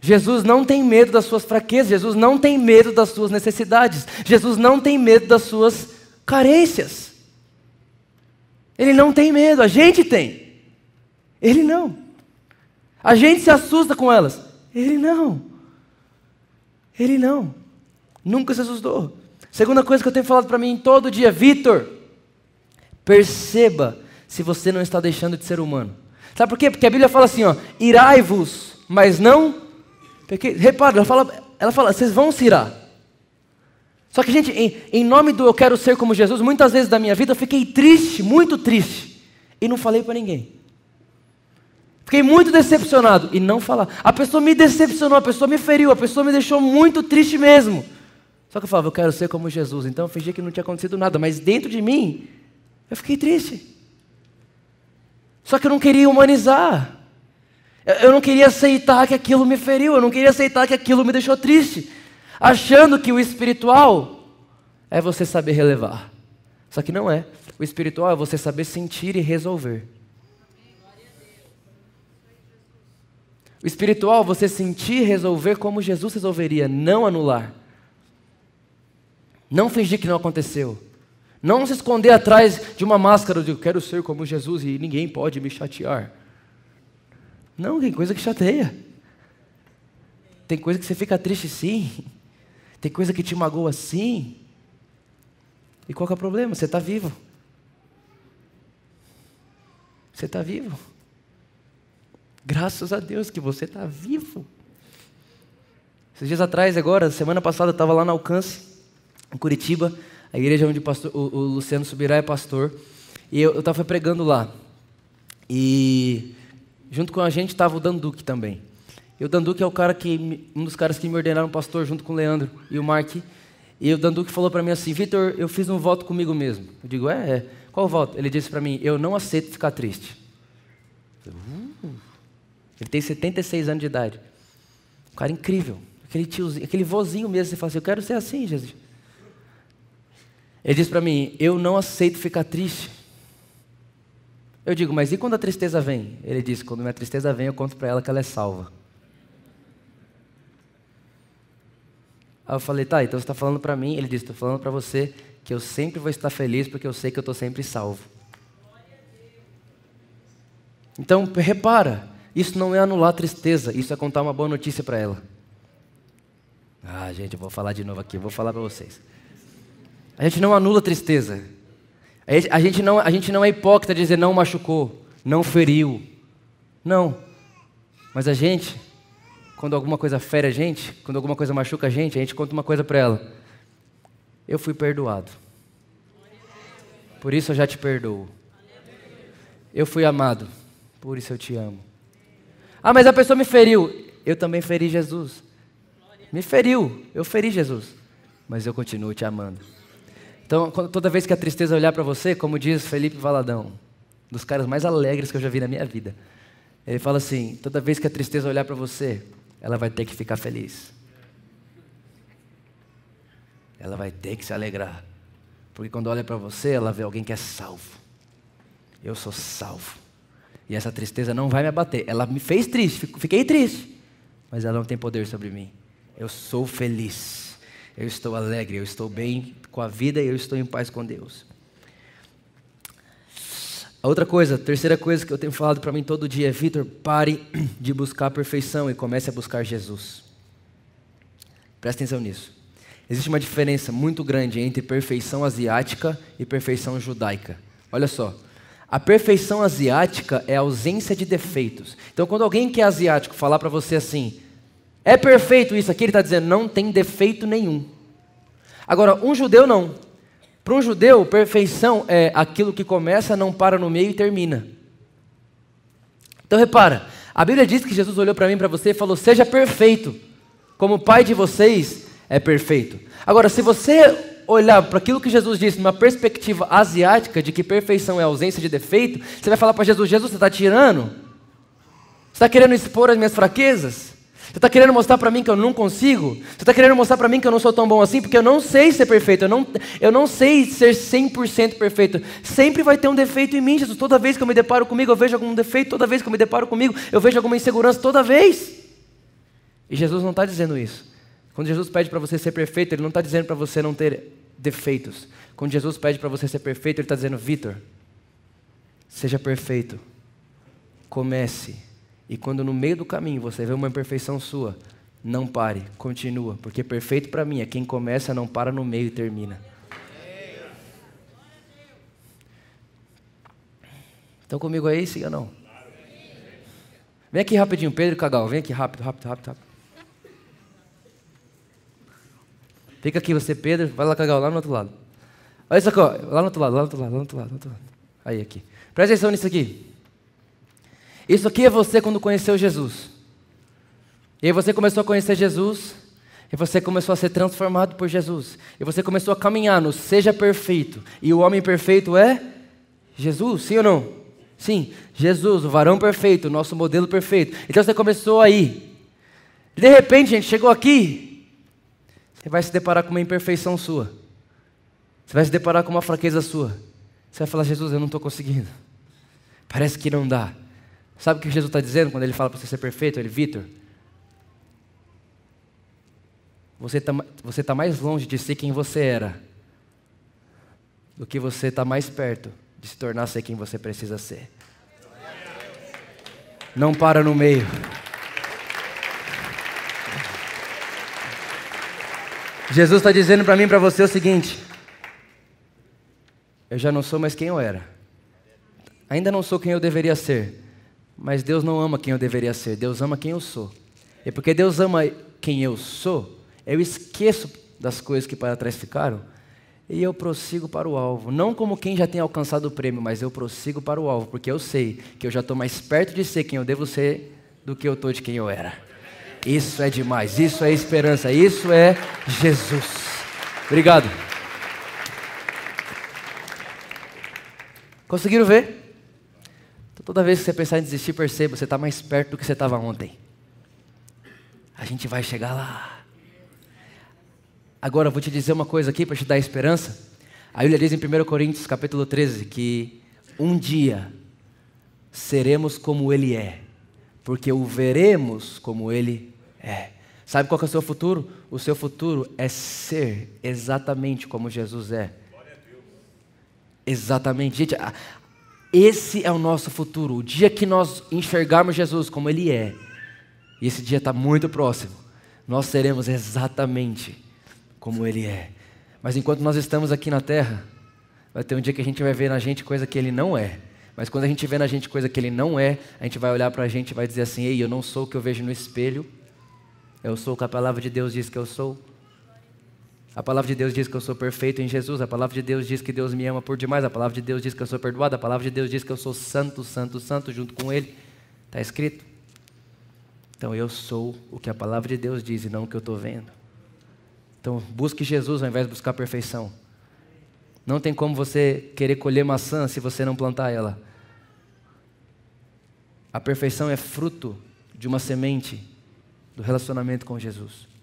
Speaker 1: Jesus não tem medo das suas fraquezas, Jesus não tem medo das suas necessidades, Jesus não tem medo das suas carências. Ele não tem medo, a gente tem. Ele não. A gente se assusta com elas. Ele não. Ele não. Nunca se assustou. Segunda coisa que eu tenho falado para mim todo dia, Vitor, perceba se você não está deixando de ser humano. Sabe por quê? Porque a Bíblia fala assim, ó, irai-vos, mas não porque, repara, ela fala, ela fala, vocês vão se irar. Só que, gente, em, em nome do eu quero ser como Jesus, muitas vezes da minha vida eu fiquei triste, muito triste, e não falei para ninguém. Fiquei muito decepcionado e não falar. A pessoa me decepcionou, a pessoa me feriu, a pessoa me deixou muito triste mesmo. Só que eu falava, eu quero ser como Jesus. Então eu fingi que não tinha acontecido nada, mas dentro de mim, eu fiquei triste. Só que eu não queria humanizar. Eu não queria aceitar que aquilo me feriu, eu não queria aceitar que aquilo me deixou triste. Achando que o espiritual é você saber relevar. Só que não é. O espiritual é você saber sentir e resolver. O espiritual, você sentir e resolver como Jesus resolveria, não anular. Não fingir que não aconteceu. Não se esconder atrás de uma máscara de eu quero ser como Jesus e ninguém pode me chatear. Não, tem coisa que chateia. Tem coisa que você fica triste sim. Tem coisa que te magoa sim. E qual é o problema? Você está vivo. Você está vivo. Graças a Deus que você está vivo. Esses dias atrás, agora, semana passada, eu estava lá no Alcance, em Curitiba, a igreja onde o, pastor, o, o Luciano Subirá é pastor, e eu estava pregando lá. E junto com a gente estava o Danduque também. E o Danduque é o cara que, um dos caras que me ordenaram pastor junto com o Leandro e o Mark. E o Danduque falou para mim assim, Vitor, eu fiz um voto comigo mesmo. Eu digo, é, é. Qual voto? Ele disse para mim, eu não aceito ficar triste. Uh. Ele tem 76 anos de idade. Um cara incrível. Aquele tiozinho, aquele vozinho mesmo. Você fala assim, eu quero ser assim, Jesus. Ele disse para mim, eu não aceito ficar triste. Eu digo, mas e quando a tristeza vem? Ele disse, quando minha tristeza vem, eu conto para ela que ela é salva. Aí eu falei, tá, então você está falando para mim? Ele disse, estou falando para você que eu sempre vou estar feliz porque eu sei que eu estou sempre salvo. Então, repara, isso não é anular a tristeza, isso é contar uma boa notícia para ela. Ah, gente, eu vou falar de novo aqui, eu vou falar para vocês. A gente não anula tristeza. A gente, não, a gente não é hipócrita de dizer não machucou, não feriu. Não. Mas a gente, quando alguma coisa fere a gente, quando alguma coisa machuca a gente, a gente conta uma coisa para ela. Eu fui perdoado. Por isso eu já te perdoo. Eu fui amado. Por isso eu te amo. Ah, mas a pessoa me feriu. Eu também feri Jesus. Me feriu. Eu feri Jesus. Mas eu continuo te amando. Então, toda vez que a tristeza olhar para você, como diz Felipe Valadão, dos caras mais alegres que eu já vi na minha vida, ele fala assim: toda vez que a tristeza olhar para você, ela vai ter que ficar feliz. Ela vai ter que se alegrar. Porque quando olha para você, ela vê alguém que é salvo. Eu sou salvo. E essa tristeza não vai me abater. Ela me fez triste, fiquei triste, mas ela não tem poder sobre mim. Eu sou feliz, eu estou alegre, eu estou bem com a vida e eu estou em paz com Deus. A outra coisa, a terceira coisa que eu tenho falado para mim todo dia é: Vitor, pare de buscar a perfeição e comece a buscar Jesus. Presta atenção nisso. Existe uma diferença muito grande entre perfeição asiática e perfeição judaica. Olha só, a perfeição asiática é a ausência de defeitos. Então, quando alguém que é asiático falar para você assim, é perfeito isso aqui, ele está dizendo, não tem defeito nenhum. Agora, um judeu não. Para um judeu, perfeição é aquilo que começa, não para no meio e termina. Então, repara, a Bíblia diz que Jesus olhou para mim para você e falou: seja perfeito, como o Pai de vocês é perfeito. Agora, se você olhar para aquilo que Jesus disse numa perspectiva asiática de que perfeição é ausência de defeito, você vai falar para Jesus: Jesus, você está tirando? Você está querendo expor as minhas fraquezas? Você está querendo mostrar para mim que eu não consigo? Você está querendo mostrar para mim que eu não sou tão bom assim? Porque eu não sei ser perfeito, eu não, eu não sei ser 100% perfeito. Sempre vai ter um defeito em mim, Jesus. Toda vez que eu me deparo comigo, eu vejo algum defeito. Toda vez que eu me deparo comigo, eu vejo alguma insegurança. Toda vez. E Jesus não está dizendo isso. Quando Jesus pede para você ser perfeito, Ele não está dizendo para você não ter defeitos. Quando Jesus pede para você ser perfeito, Ele está dizendo: Vitor, seja perfeito. Comece. E quando no meio do caminho você vê uma imperfeição sua, não pare, continua. Porque perfeito para mim é quem começa, não para no meio e termina. Estão comigo aí, sim ou não? Vem aqui rapidinho, Pedro Cagal, vem aqui rápido, rápido, rápido, rápido. Fica aqui você, Pedro, vai lá cagar lá no outro lado. Olha isso aqui, ó. lá no outro lado, lá no outro lado, lá no outro lado. Aí, aqui. Presta atenção nisso aqui. Isso aqui é você quando conheceu Jesus. E aí você começou a conhecer Jesus, e você começou a ser transformado por Jesus. E você começou a caminhar no seja perfeito. E o homem perfeito é Jesus, sim ou não? Sim, Jesus, o varão perfeito, o nosso modelo perfeito. Então você começou aí. De repente, gente, chegou aqui, você vai se deparar com uma imperfeição sua. Você vai se deparar com uma fraqueza sua. Você vai falar, Jesus, eu não estou conseguindo. Parece que não dá. Sabe o que Jesus está dizendo quando ele fala para você ser perfeito? Ele, Vitor, você está você tá mais longe de ser quem você era do que você está mais perto de se tornar ser quem você precisa ser. Não para no meio. Jesus está dizendo para mim e para você o seguinte: eu já não sou mais quem eu era. Ainda não sou quem eu deveria ser. Mas Deus não ama quem eu deveria ser. Deus ama quem eu sou. E porque Deus ama quem eu sou, eu esqueço das coisas que para trás ficaram e eu prossigo para o alvo. Não como quem já tem alcançado o prêmio, mas eu prossigo para o alvo, porque eu sei que eu já estou mais perto de ser quem eu devo ser do que eu estou de quem eu era. Isso é demais, isso é esperança, isso é Jesus. Obrigado. Conseguiram ver? Toda vez que você pensar em desistir, perceba, você está mais perto do que você estava ontem. A gente vai chegar lá. Agora, eu vou te dizer uma coisa aqui para te dar esperança. A Bíblia diz em 1 Coríntios, capítulo 13, que um dia seremos como Ele é, porque o veremos como Ele é. Sabe qual é o seu futuro? O seu futuro é ser exatamente como Jesus é. Exatamente. Gente, esse é o nosso futuro. O dia que nós enxergarmos Jesus como Ele é, e esse dia está muito próximo, nós seremos exatamente como Ele é. Mas enquanto nós estamos aqui na terra, vai ter um dia que a gente vai ver na gente coisa que Ele não é. Mas quando a gente vê na gente coisa que Ele não é, a gente vai olhar para a gente e vai dizer assim: Ei, eu não sou o que eu vejo no espelho, eu sou o que a palavra de Deus diz que eu sou. A palavra de Deus diz que eu sou perfeito em Jesus. A palavra de Deus diz que Deus me ama por demais. A palavra de Deus diz que eu sou perdoado. A palavra de Deus diz que eu sou santo, santo, santo junto com Ele. Está escrito. Então eu sou o que a palavra de Deus diz e não o que eu estou vendo. Então busque Jesus ao invés de buscar perfeição. Não tem como você querer colher maçã se você não plantar ela. A perfeição é fruto de uma semente do relacionamento com Jesus.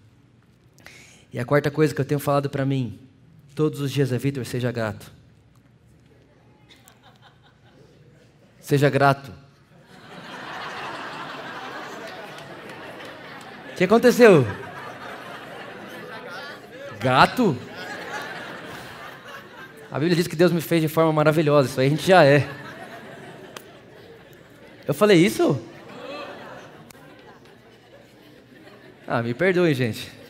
Speaker 1: E a quarta coisa que eu tenho falado para mim, todos os dias é Vitor, seja grato. Seja grato. O que aconteceu? Gato? A Bíblia diz que Deus me fez de forma maravilhosa, isso aí a gente já é. Eu falei isso? Ah, me perdoem, gente.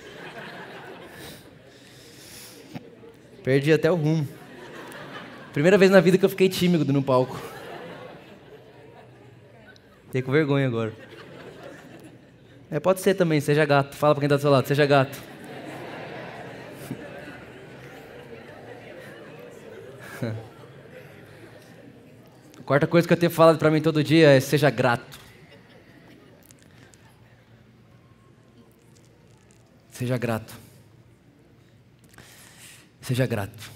Speaker 1: Perdi até o rumo. Primeira vez na vida que eu fiquei tímido no palco. Fiquei com vergonha agora. É, pode ser também, seja gato. Fala pra quem tá do seu lado, seja gato. A quarta coisa que eu tenho falado para mim todo dia é seja grato. Seja grato. Seja grato.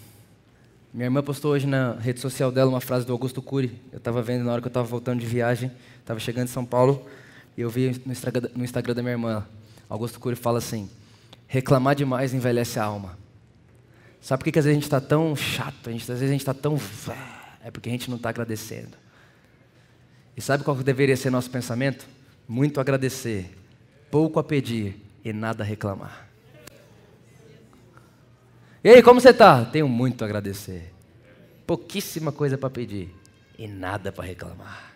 Speaker 1: Minha irmã postou hoje na rede social dela uma frase do Augusto Cury. Eu estava vendo na hora que eu estava voltando de viagem, estava chegando em São Paulo, e eu vi no Instagram, no Instagram da minha irmã. Augusto Cury fala assim: reclamar demais envelhece a alma. Sabe por que, que às vezes a gente está tão chato, a gente, às vezes a gente está tão. É porque a gente não está agradecendo. E sabe qual deveria ser nosso pensamento? Muito agradecer, pouco a pedir e nada a reclamar. E aí, como você está? Tenho muito a agradecer. Pouquíssima coisa para pedir e nada para reclamar.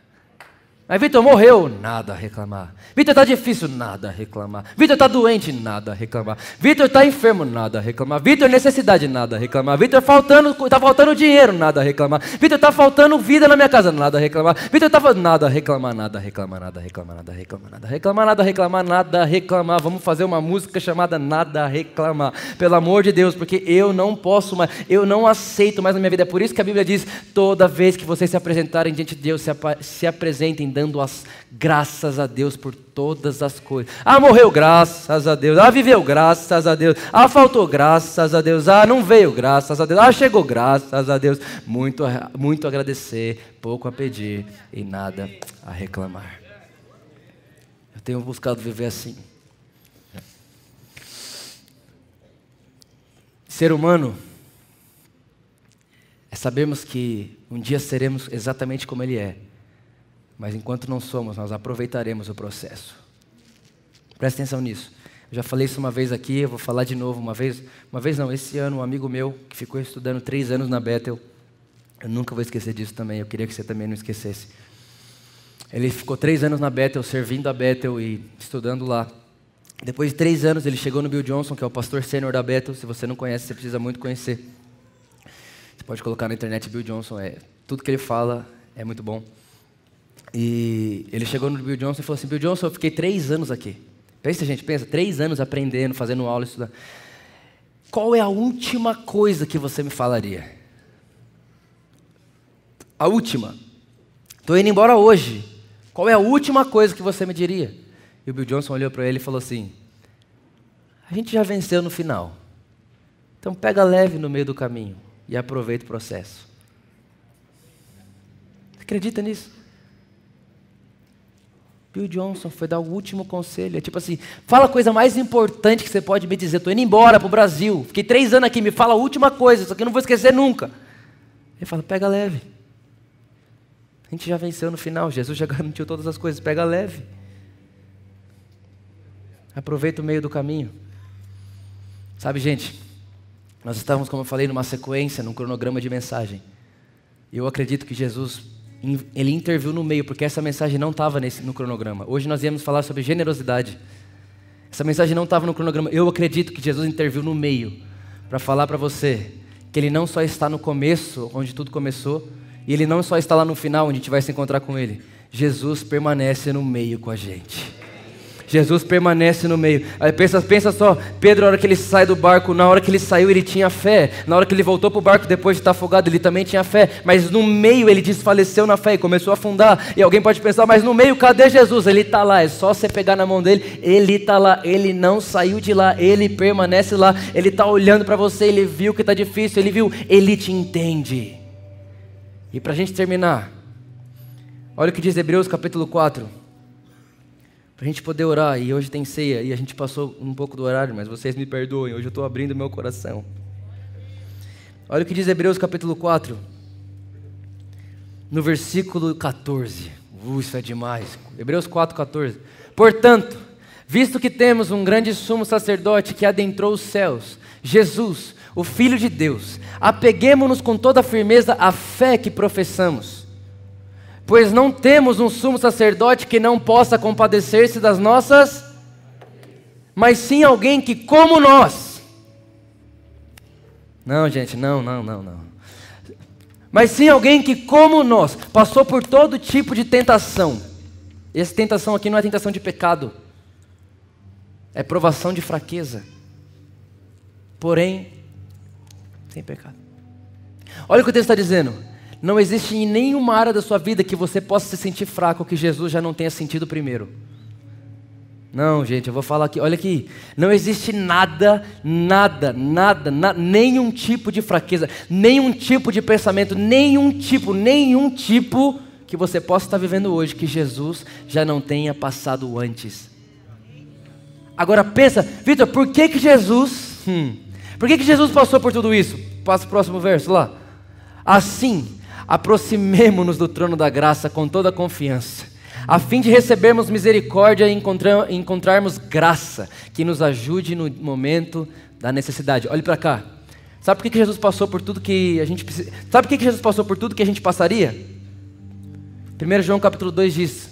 Speaker 1: Mas Vitor morreu, nada a reclamar. Vitor está difícil, nada a reclamar. Vitor está doente, nada a reclamar. Vitor está enfermo, nada a reclamar. Vitor necessidade, nada a reclamar. Vitor faltando, está faltando dinheiro, nada a reclamar. Vitor está faltando vida na minha casa, nada a reclamar. Vitor está nada a reclamar, nada a reclamar, nada a reclamar, nada a reclamar, nada a reclamar, nada a reclamar, nada a reclamar. Vamos fazer uma música chamada Nada a reclamar. Pelo amor de Deus, porque eu não posso mais, eu não aceito mais na minha vida. É por isso que a Bíblia diz: toda vez que vocês se apresentarem diante de Deus, se, se apresentem dando as graças a Deus por todas as coisas. Ah, morreu, graças a Deus. Ah, viveu, graças a Deus. Ah, faltou, graças a Deus. Ah, não veio, graças a Deus. Ah, chegou, graças a Deus. Muito, muito agradecer, pouco a pedir e nada a reclamar. Eu tenho buscado viver assim. Ser humano é sabermos que um dia seremos exatamente como Ele é, mas enquanto não somos, nós aproveitaremos o processo. Presta atenção nisso. Eu já falei isso uma vez aqui, eu vou falar de novo uma vez. Uma vez não, esse ano um amigo meu que ficou estudando três anos na Bethel, eu nunca vou esquecer disso também, eu queria que você também não esquecesse. Ele ficou três anos na Bethel, servindo a Bethel e estudando lá. Depois de três anos, ele chegou no Bill Johnson, que é o pastor sênior da Bethel. Se você não conhece, você precisa muito conhecer. Pode colocar na internet Bill Johnson, é, tudo que ele fala é muito bom. E ele chegou no Bill Johnson e falou assim: Bill Johnson, eu fiquei três anos aqui. Pensa, gente, pensa, três anos aprendendo, fazendo aula, estudando. Qual é a última coisa que você me falaria? A última. Estou indo embora hoje. Qual é a última coisa que você me diria? E o Bill Johnson olhou para ele e falou assim: A gente já venceu no final. Então pega leve no meio do caminho e aproveita o processo. Acredita nisso? Bill Johnson foi dar o último conselho. É tipo assim: fala a coisa mais importante que você pode me dizer. Estou indo embora para o Brasil. Fiquei três anos aqui, me fala a última coisa, isso aqui eu não vou esquecer nunca. Ele fala: pega leve. A gente já venceu no final, Jesus já garantiu todas as coisas, pega leve. Aproveita o meio do caminho. Sabe, gente, nós estávamos, como eu falei, numa sequência, num cronograma de mensagem. Eu acredito que Jesus, ele interviu no meio, porque essa mensagem não estava no cronograma. Hoje nós íamos falar sobre generosidade. Essa mensagem não estava no cronograma. Eu acredito que Jesus interviu no meio para falar para você que ele não só está no começo, onde tudo começou, e ele não só está lá no final, onde a gente vai se encontrar com ele. Jesus permanece no meio com a gente. Jesus permanece no meio. Aí pensa, pensa só, Pedro, na hora que ele sai do barco, na hora que ele saiu, ele tinha fé. Na hora que ele voltou para o barco, depois de estar afogado, ele também tinha fé. Mas no meio ele desfaleceu na fé e começou a afundar. E alguém pode pensar, mas no meio, cadê Jesus? Ele está lá, é só você pegar na mão dele, ele está lá, ele não saiu de lá, ele permanece lá, ele está olhando para você, ele viu que está difícil, ele viu, ele te entende. E para a gente terminar, olha o que diz Hebreus capítulo 4 para a gente poder orar. E hoje tem ceia e a gente passou um pouco do horário, mas vocês me perdoem, hoje eu estou abrindo meu coração. Olha o que diz Hebreus capítulo 4, no versículo 14. Uh, isso é demais. Hebreus 4, 14. Portanto, visto que temos um grande sumo sacerdote que adentrou os céus, Jesus, o Filho de Deus, apeguemos-nos com toda a firmeza à fé que professamos pois não temos um sumo sacerdote que não possa compadecer-se das nossas, mas sim alguém que, como nós, não, gente, não, não, não, não. Mas sim alguém que, como nós, passou por todo tipo de tentação. Essa tentação aqui não é tentação de pecado, é provação de fraqueza. Porém, sem pecado. Olha o que o texto está dizendo. Não existe em nenhuma área da sua vida que você possa se sentir fraco que Jesus já não tenha sentido primeiro. Não, gente, eu vou falar aqui, olha aqui. Não existe nada, nada, nada, na, nenhum tipo de fraqueza, nenhum tipo de pensamento, nenhum tipo, nenhum tipo que você possa estar vivendo hoje que Jesus já não tenha passado antes. Agora pensa, Vitor, por que que Jesus, hum, por que que Jesus passou por tudo isso? Passa o próximo verso lá. Assim, aproximemo-nos do trono da graça com toda a confiança, a fim de recebermos misericórdia e encontrar, encontrarmos graça que nos ajude no momento da necessidade. Olhe para cá. Sabe por que Jesus passou por tudo que a gente precisa? Sabe por que Jesus passou por tudo que a gente passaria? 1 João capítulo 2 diz: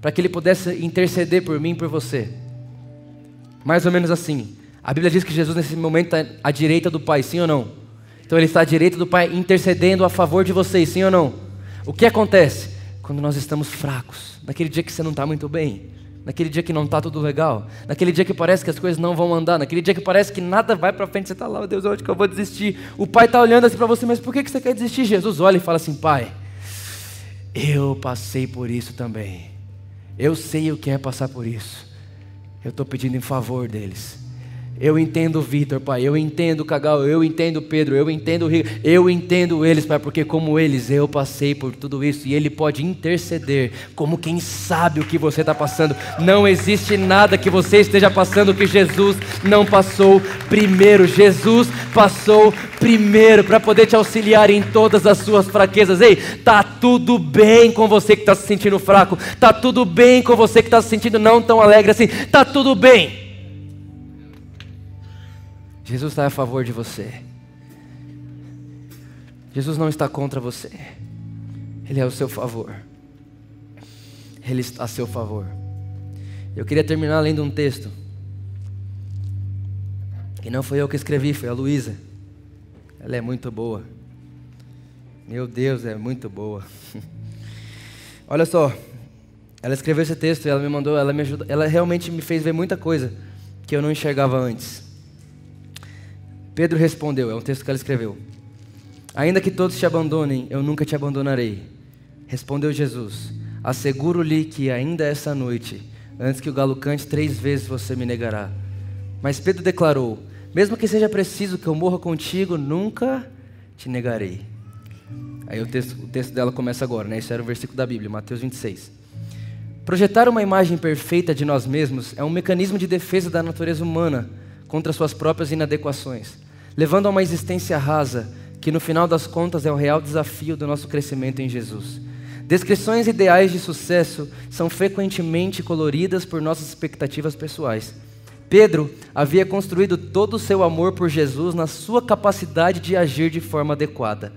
Speaker 1: para que ele pudesse interceder por mim e por você. Mais ou menos assim. A Bíblia diz que Jesus nesse momento está à direita do Pai, sim ou não? Então ele está à direita do Pai intercedendo a favor de vocês, sim ou não? O que acontece? Quando nós estamos fracos, naquele dia que você não está muito bem, naquele dia que não está tudo legal, naquele dia que parece que as coisas não vão andar, naquele dia que parece que nada vai para frente, você está lá, oh, Deus, onde que eu vou desistir? O Pai está olhando assim para você, mas por que você quer desistir? Jesus olha e fala assim, Pai, Eu passei por isso também. Eu sei o que é passar por isso. Eu estou pedindo em favor deles. Eu entendo Vitor, Pai. Eu entendo Cagal. Eu entendo Pedro. Eu entendo o Rico. Eu entendo eles, Pai, porque como eles, eu passei por tudo isso. E Ele pode interceder, como quem sabe o que você está passando. Não existe nada que você esteja passando que Jesus não passou primeiro. Jesus passou primeiro para poder te auxiliar em todas as suas fraquezas. Ei, tá tudo bem com você que está se sentindo fraco. Tá tudo bem com você que está se sentindo não tão alegre assim. Tá tudo bem. Jesus está a favor de você. Jesus não está contra você. Ele é ao seu favor. Ele está a seu favor. Eu queria terminar lendo um texto. Que não foi eu que escrevi, foi a Luísa. Ela é muito boa. Meu Deus, é muito boa. Olha só. Ela escreveu esse texto e ela me mandou, ela me ajudou, ela realmente me fez ver muita coisa que eu não enxergava antes. Pedro respondeu, é um texto que ela escreveu. Ainda que todos te abandonem, eu nunca te abandonarei. Respondeu Jesus: Asseguro-lhe que ainda essa noite, antes que o galo cante, três vezes você me negará. Mas Pedro declarou: Mesmo que seja preciso que eu morra contigo, nunca te negarei. Aí o texto, o texto dela começa agora, né? Isso era o versículo da Bíblia, Mateus 26. Projetar uma imagem perfeita de nós mesmos é um mecanismo de defesa da natureza humana contra suas próprias inadequações levando a uma existência rasa, que no final das contas é o real desafio do nosso crescimento em Jesus. Descrições ideais de sucesso são frequentemente coloridas por nossas expectativas pessoais. Pedro havia construído todo o seu amor por Jesus na sua capacidade de agir de forma adequada.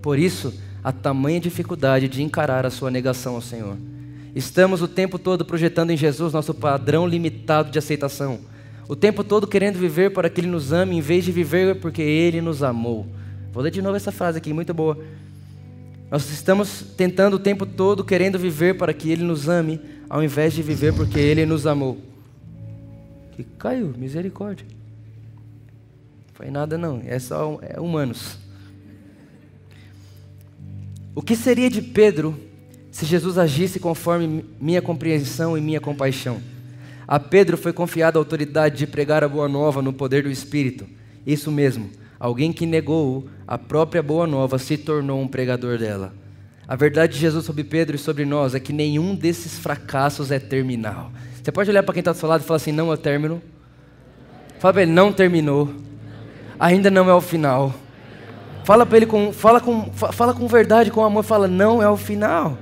Speaker 1: Por isso, a tamanha dificuldade de encarar a sua negação ao Senhor. Estamos o tempo todo projetando em Jesus nosso padrão limitado de aceitação o tempo todo querendo viver para que Ele nos ame, em vez de viver porque Ele nos amou. Vou ler de novo essa frase aqui, muito boa. Nós estamos tentando o tempo todo querendo viver para que Ele nos ame, ao invés de viver porque Ele nos amou. Que caiu, misericórdia. Não foi nada não, é só é humanos. O que seria de Pedro se Jesus agisse conforme minha compreensão e minha compaixão? A Pedro foi confiada a autoridade de pregar a boa nova no poder do Espírito. Isso mesmo, alguém que negou a própria boa nova se tornou um pregador dela. A verdade de Jesus sobre Pedro e sobre nós é que nenhum desses fracassos é terminal. Você pode olhar para quem está do seu lado e falar assim: não é o término. Fala para ele: não terminou. Ainda não é o final. Fala para ele com, fala com, fala com verdade, com amor. Fala: não é o final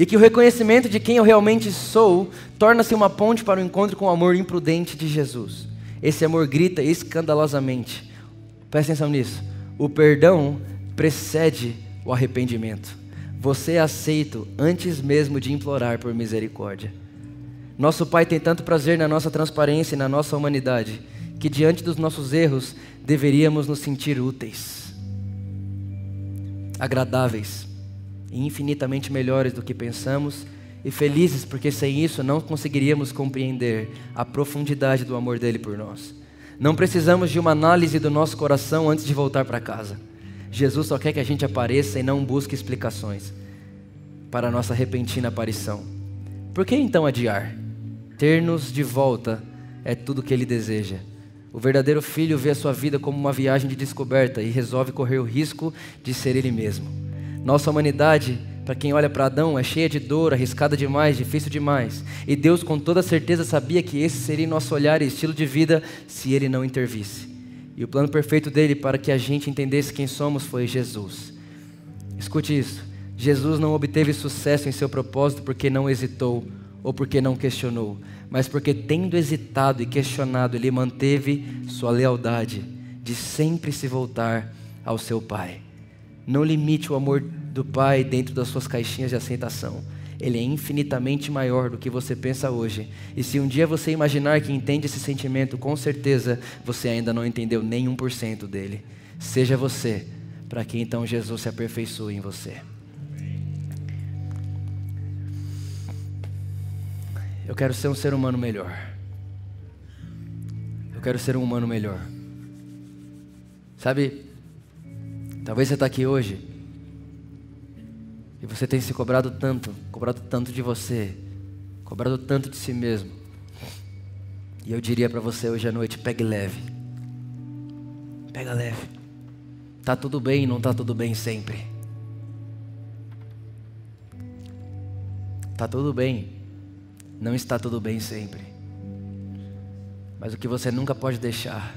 Speaker 1: e que o reconhecimento de quem eu realmente sou torna-se uma ponte para o encontro com o amor imprudente de Jesus. Esse amor grita escandalosamente. Presta atenção nisso. O perdão precede o arrependimento. Você é aceito antes mesmo de implorar por misericórdia. Nosso Pai tem tanto prazer na nossa transparência e na nossa humanidade, que diante dos nossos erros deveríamos nos sentir úteis, agradáveis e infinitamente melhores do que pensamos, e felizes porque sem isso não conseguiríamos compreender a profundidade do amor dele por nós. Não precisamos de uma análise do nosso coração antes de voltar para casa. Jesus só quer que a gente apareça e não busque explicações para a nossa repentina aparição. Por que então adiar? Ter-nos de volta é tudo que ele deseja. O verdadeiro filho vê a sua vida como uma viagem de descoberta e resolve correr o risco de ser ele mesmo. Nossa humanidade, para quem olha para Adão, é cheia de dor, arriscada demais, difícil demais. E Deus, com toda certeza, sabia que esse seria nosso olhar e estilo de vida se ele não intervisse. E o plano perfeito dele para que a gente entendesse quem somos foi Jesus. Escute isso. Jesus não obteve sucesso em seu propósito porque não hesitou ou porque não questionou, mas porque, tendo hesitado e questionado, ele manteve sua lealdade de sempre se voltar ao seu Pai. Não limite o amor do Pai dentro das suas caixinhas de aceitação. Ele é infinitamente maior do que você pensa hoje. E se um dia você imaginar que entende esse sentimento, com certeza você ainda não entendeu nem um por cento dele. Seja você, para que então Jesus se aperfeiçoe em você. Eu quero ser um ser humano melhor. Eu quero ser um humano melhor. Sabe, Talvez você está aqui hoje E você tem se cobrado tanto, cobrado tanto de você, cobrado tanto de si mesmo. E eu diria para você hoje à noite: pegue leve. Pega leve. Tá tudo bem, não tá tudo bem sempre. Tá tudo bem, não está tudo bem sempre. Mas o que você nunca pode deixar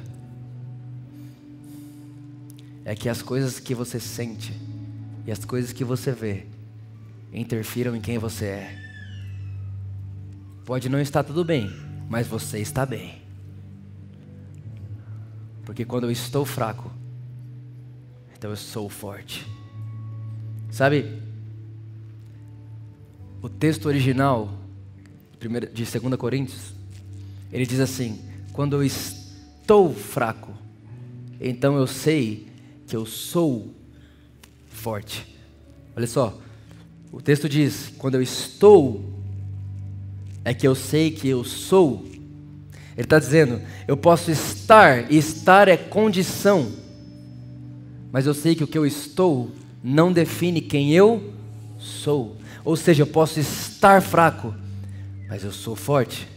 Speaker 1: é que as coisas que você sente e as coisas que você vê interfiram em quem você é. Pode não estar tudo bem, mas você está bem. Porque quando eu estou fraco, então eu sou forte. Sabe, o texto original de 2 Coríntios, ele diz assim: Quando eu estou fraco, então eu sei que eu sou forte. Olha só, o texto diz: quando eu estou, é que eu sei que eu sou. Ele está dizendo: eu posso estar, e estar é condição, mas eu sei que o que eu estou não define quem eu sou. Ou seja, eu posso estar fraco, mas eu sou forte.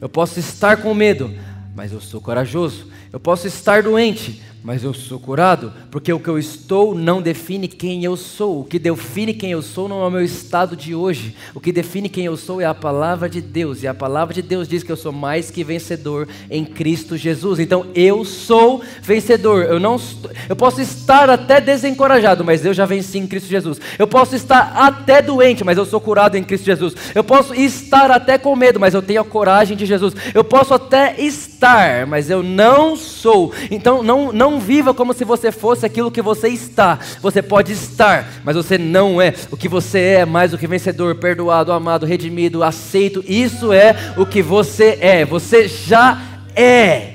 Speaker 1: Eu posso estar com medo, mas eu sou corajoso. Eu posso estar doente, mas eu sou curado, porque o que eu estou não define quem eu sou. O que define quem eu sou não é o meu estado de hoje. O que define quem eu sou é a palavra de Deus. E a palavra de Deus diz que eu sou mais que vencedor em Cristo Jesus. Então eu sou vencedor. Eu não eu posso estar até desencorajado, mas eu já venci em Cristo Jesus. Eu posso estar até doente, mas eu sou curado em Cristo Jesus. Eu posso estar até com medo, mas eu tenho a coragem de Jesus. Eu posso até estar, mas eu não sou. Então não não não viva como se você fosse aquilo que você está. Você pode estar, mas você não é. O que você é, mais do que vencedor, perdoado, amado, redimido, aceito. Isso é o que você é. Você já é.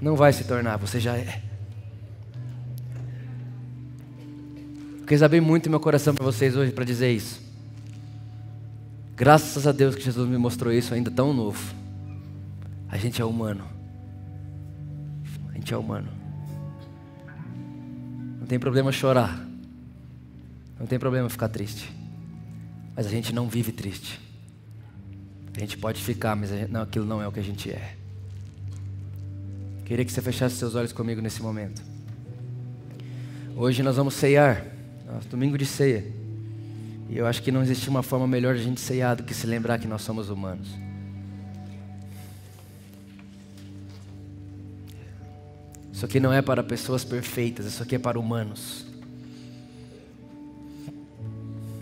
Speaker 1: Não vai se tornar, você já é. Eu quis abrir muito meu coração para vocês hoje para dizer isso. Graças a Deus que Jesus me mostrou isso ainda tão novo. A gente é humano é humano. Não tem problema chorar. Não tem problema ficar triste. Mas a gente não vive triste. A gente pode ficar, mas gente, não, aquilo não é o que a gente é. Queria que você fechasse seus olhos comigo nesse momento. Hoje nós vamos ceiar, nosso domingo de ceia. E eu acho que não existe uma forma melhor de a gente ceiar do que se lembrar que nós somos humanos. Isso aqui não é para pessoas perfeitas, isso aqui é para humanos.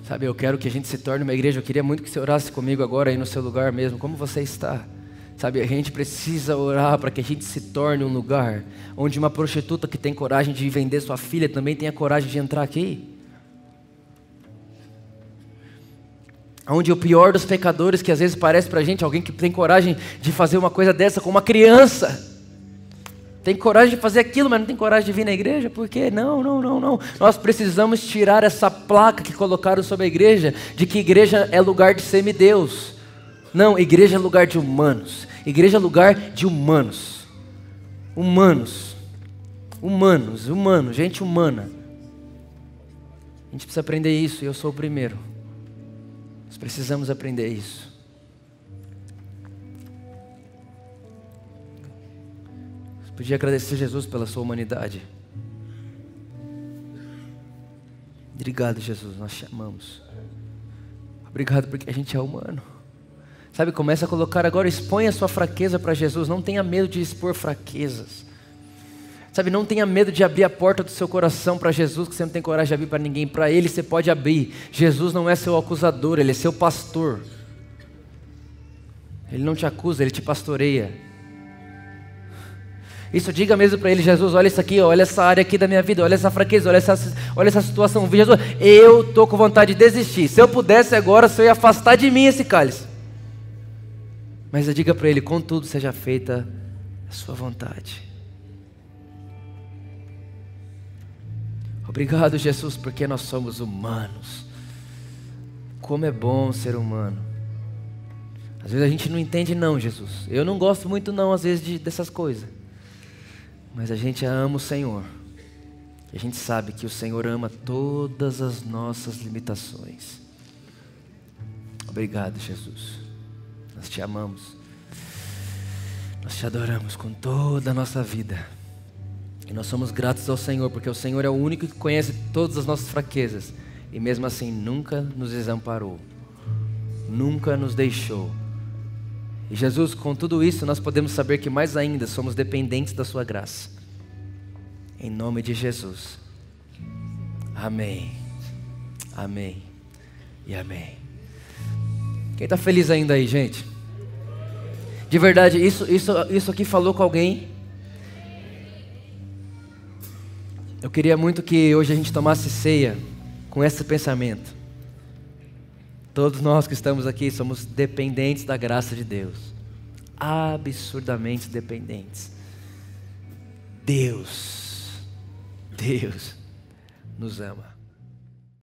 Speaker 1: Sabe, eu quero que a gente se torne uma igreja. Eu queria muito que você orasse comigo agora aí no seu lugar mesmo. Como você está? Sabe, a gente precisa orar para que a gente se torne um lugar onde uma prostituta que tem coragem de vender sua filha também tenha coragem de entrar aqui. Onde o pior dos pecadores, que às vezes parece para a gente alguém que tem coragem de fazer uma coisa dessa com uma criança. Tem coragem de fazer aquilo, mas não tem coragem de vir na igreja? Por quê? Não, não, não, não. Nós precisamos tirar essa placa que colocaram sobre a igreja de que igreja é lugar de semideus. Não, igreja é lugar de humanos. Igreja é lugar de humanos. Humanos. Humanos, humanos, gente humana. A gente precisa aprender isso e eu sou o primeiro. Nós precisamos aprender isso. Podia agradecer Jesus pela sua humanidade. Obrigado, Jesus, nós te amamos. Obrigado porque a gente é humano. Sabe, começa a colocar agora, expõe a sua fraqueza para Jesus. Não tenha medo de expor fraquezas. Sabe, não tenha medo de abrir a porta do seu coração para Jesus, que você não tem coragem de abrir para ninguém. Para Ele você pode abrir. Jesus não é seu acusador, Ele é seu pastor. Ele não te acusa, Ele te pastoreia. Isso diga mesmo para ele, Jesus, olha isso aqui, olha essa área aqui da minha vida, olha essa fraqueza, olha essa, olha essa situação. Jesus, eu tô com vontade de desistir. Se eu pudesse agora, se eu ia afastar de mim esse cálice. Mas eu diga para ele, contudo seja feita a sua vontade. Obrigado, Jesus, porque nós somos humanos. Como é bom ser humano. Às vezes a gente não entende não, Jesus. Eu não gosto muito não, às vezes, de, dessas coisas. Mas a gente ama o Senhor. E a gente sabe que o Senhor ama todas as nossas limitações. Obrigado, Jesus. Nós te amamos. Nós te adoramos com toda a nossa vida. E nós somos gratos ao Senhor, porque o Senhor é o único que conhece todas as nossas fraquezas. E mesmo assim nunca nos desamparou. Nunca nos deixou. E Jesus, com tudo isso, nós podemos saber que mais ainda somos dependentes da Sua graça. Em nome de Jesus. Amém. Amém. E amém. Quem está feliz ainda aí, gente? De verdade, isso, isso, isso aqui falou com alguém? Eu queria muito que hoje a gente tomasse ceia com esse pensamento. Todos nós que estamos aqui somos dependentes da graça de Deus. Absurdamente dependentes. Deus Deus nos ama.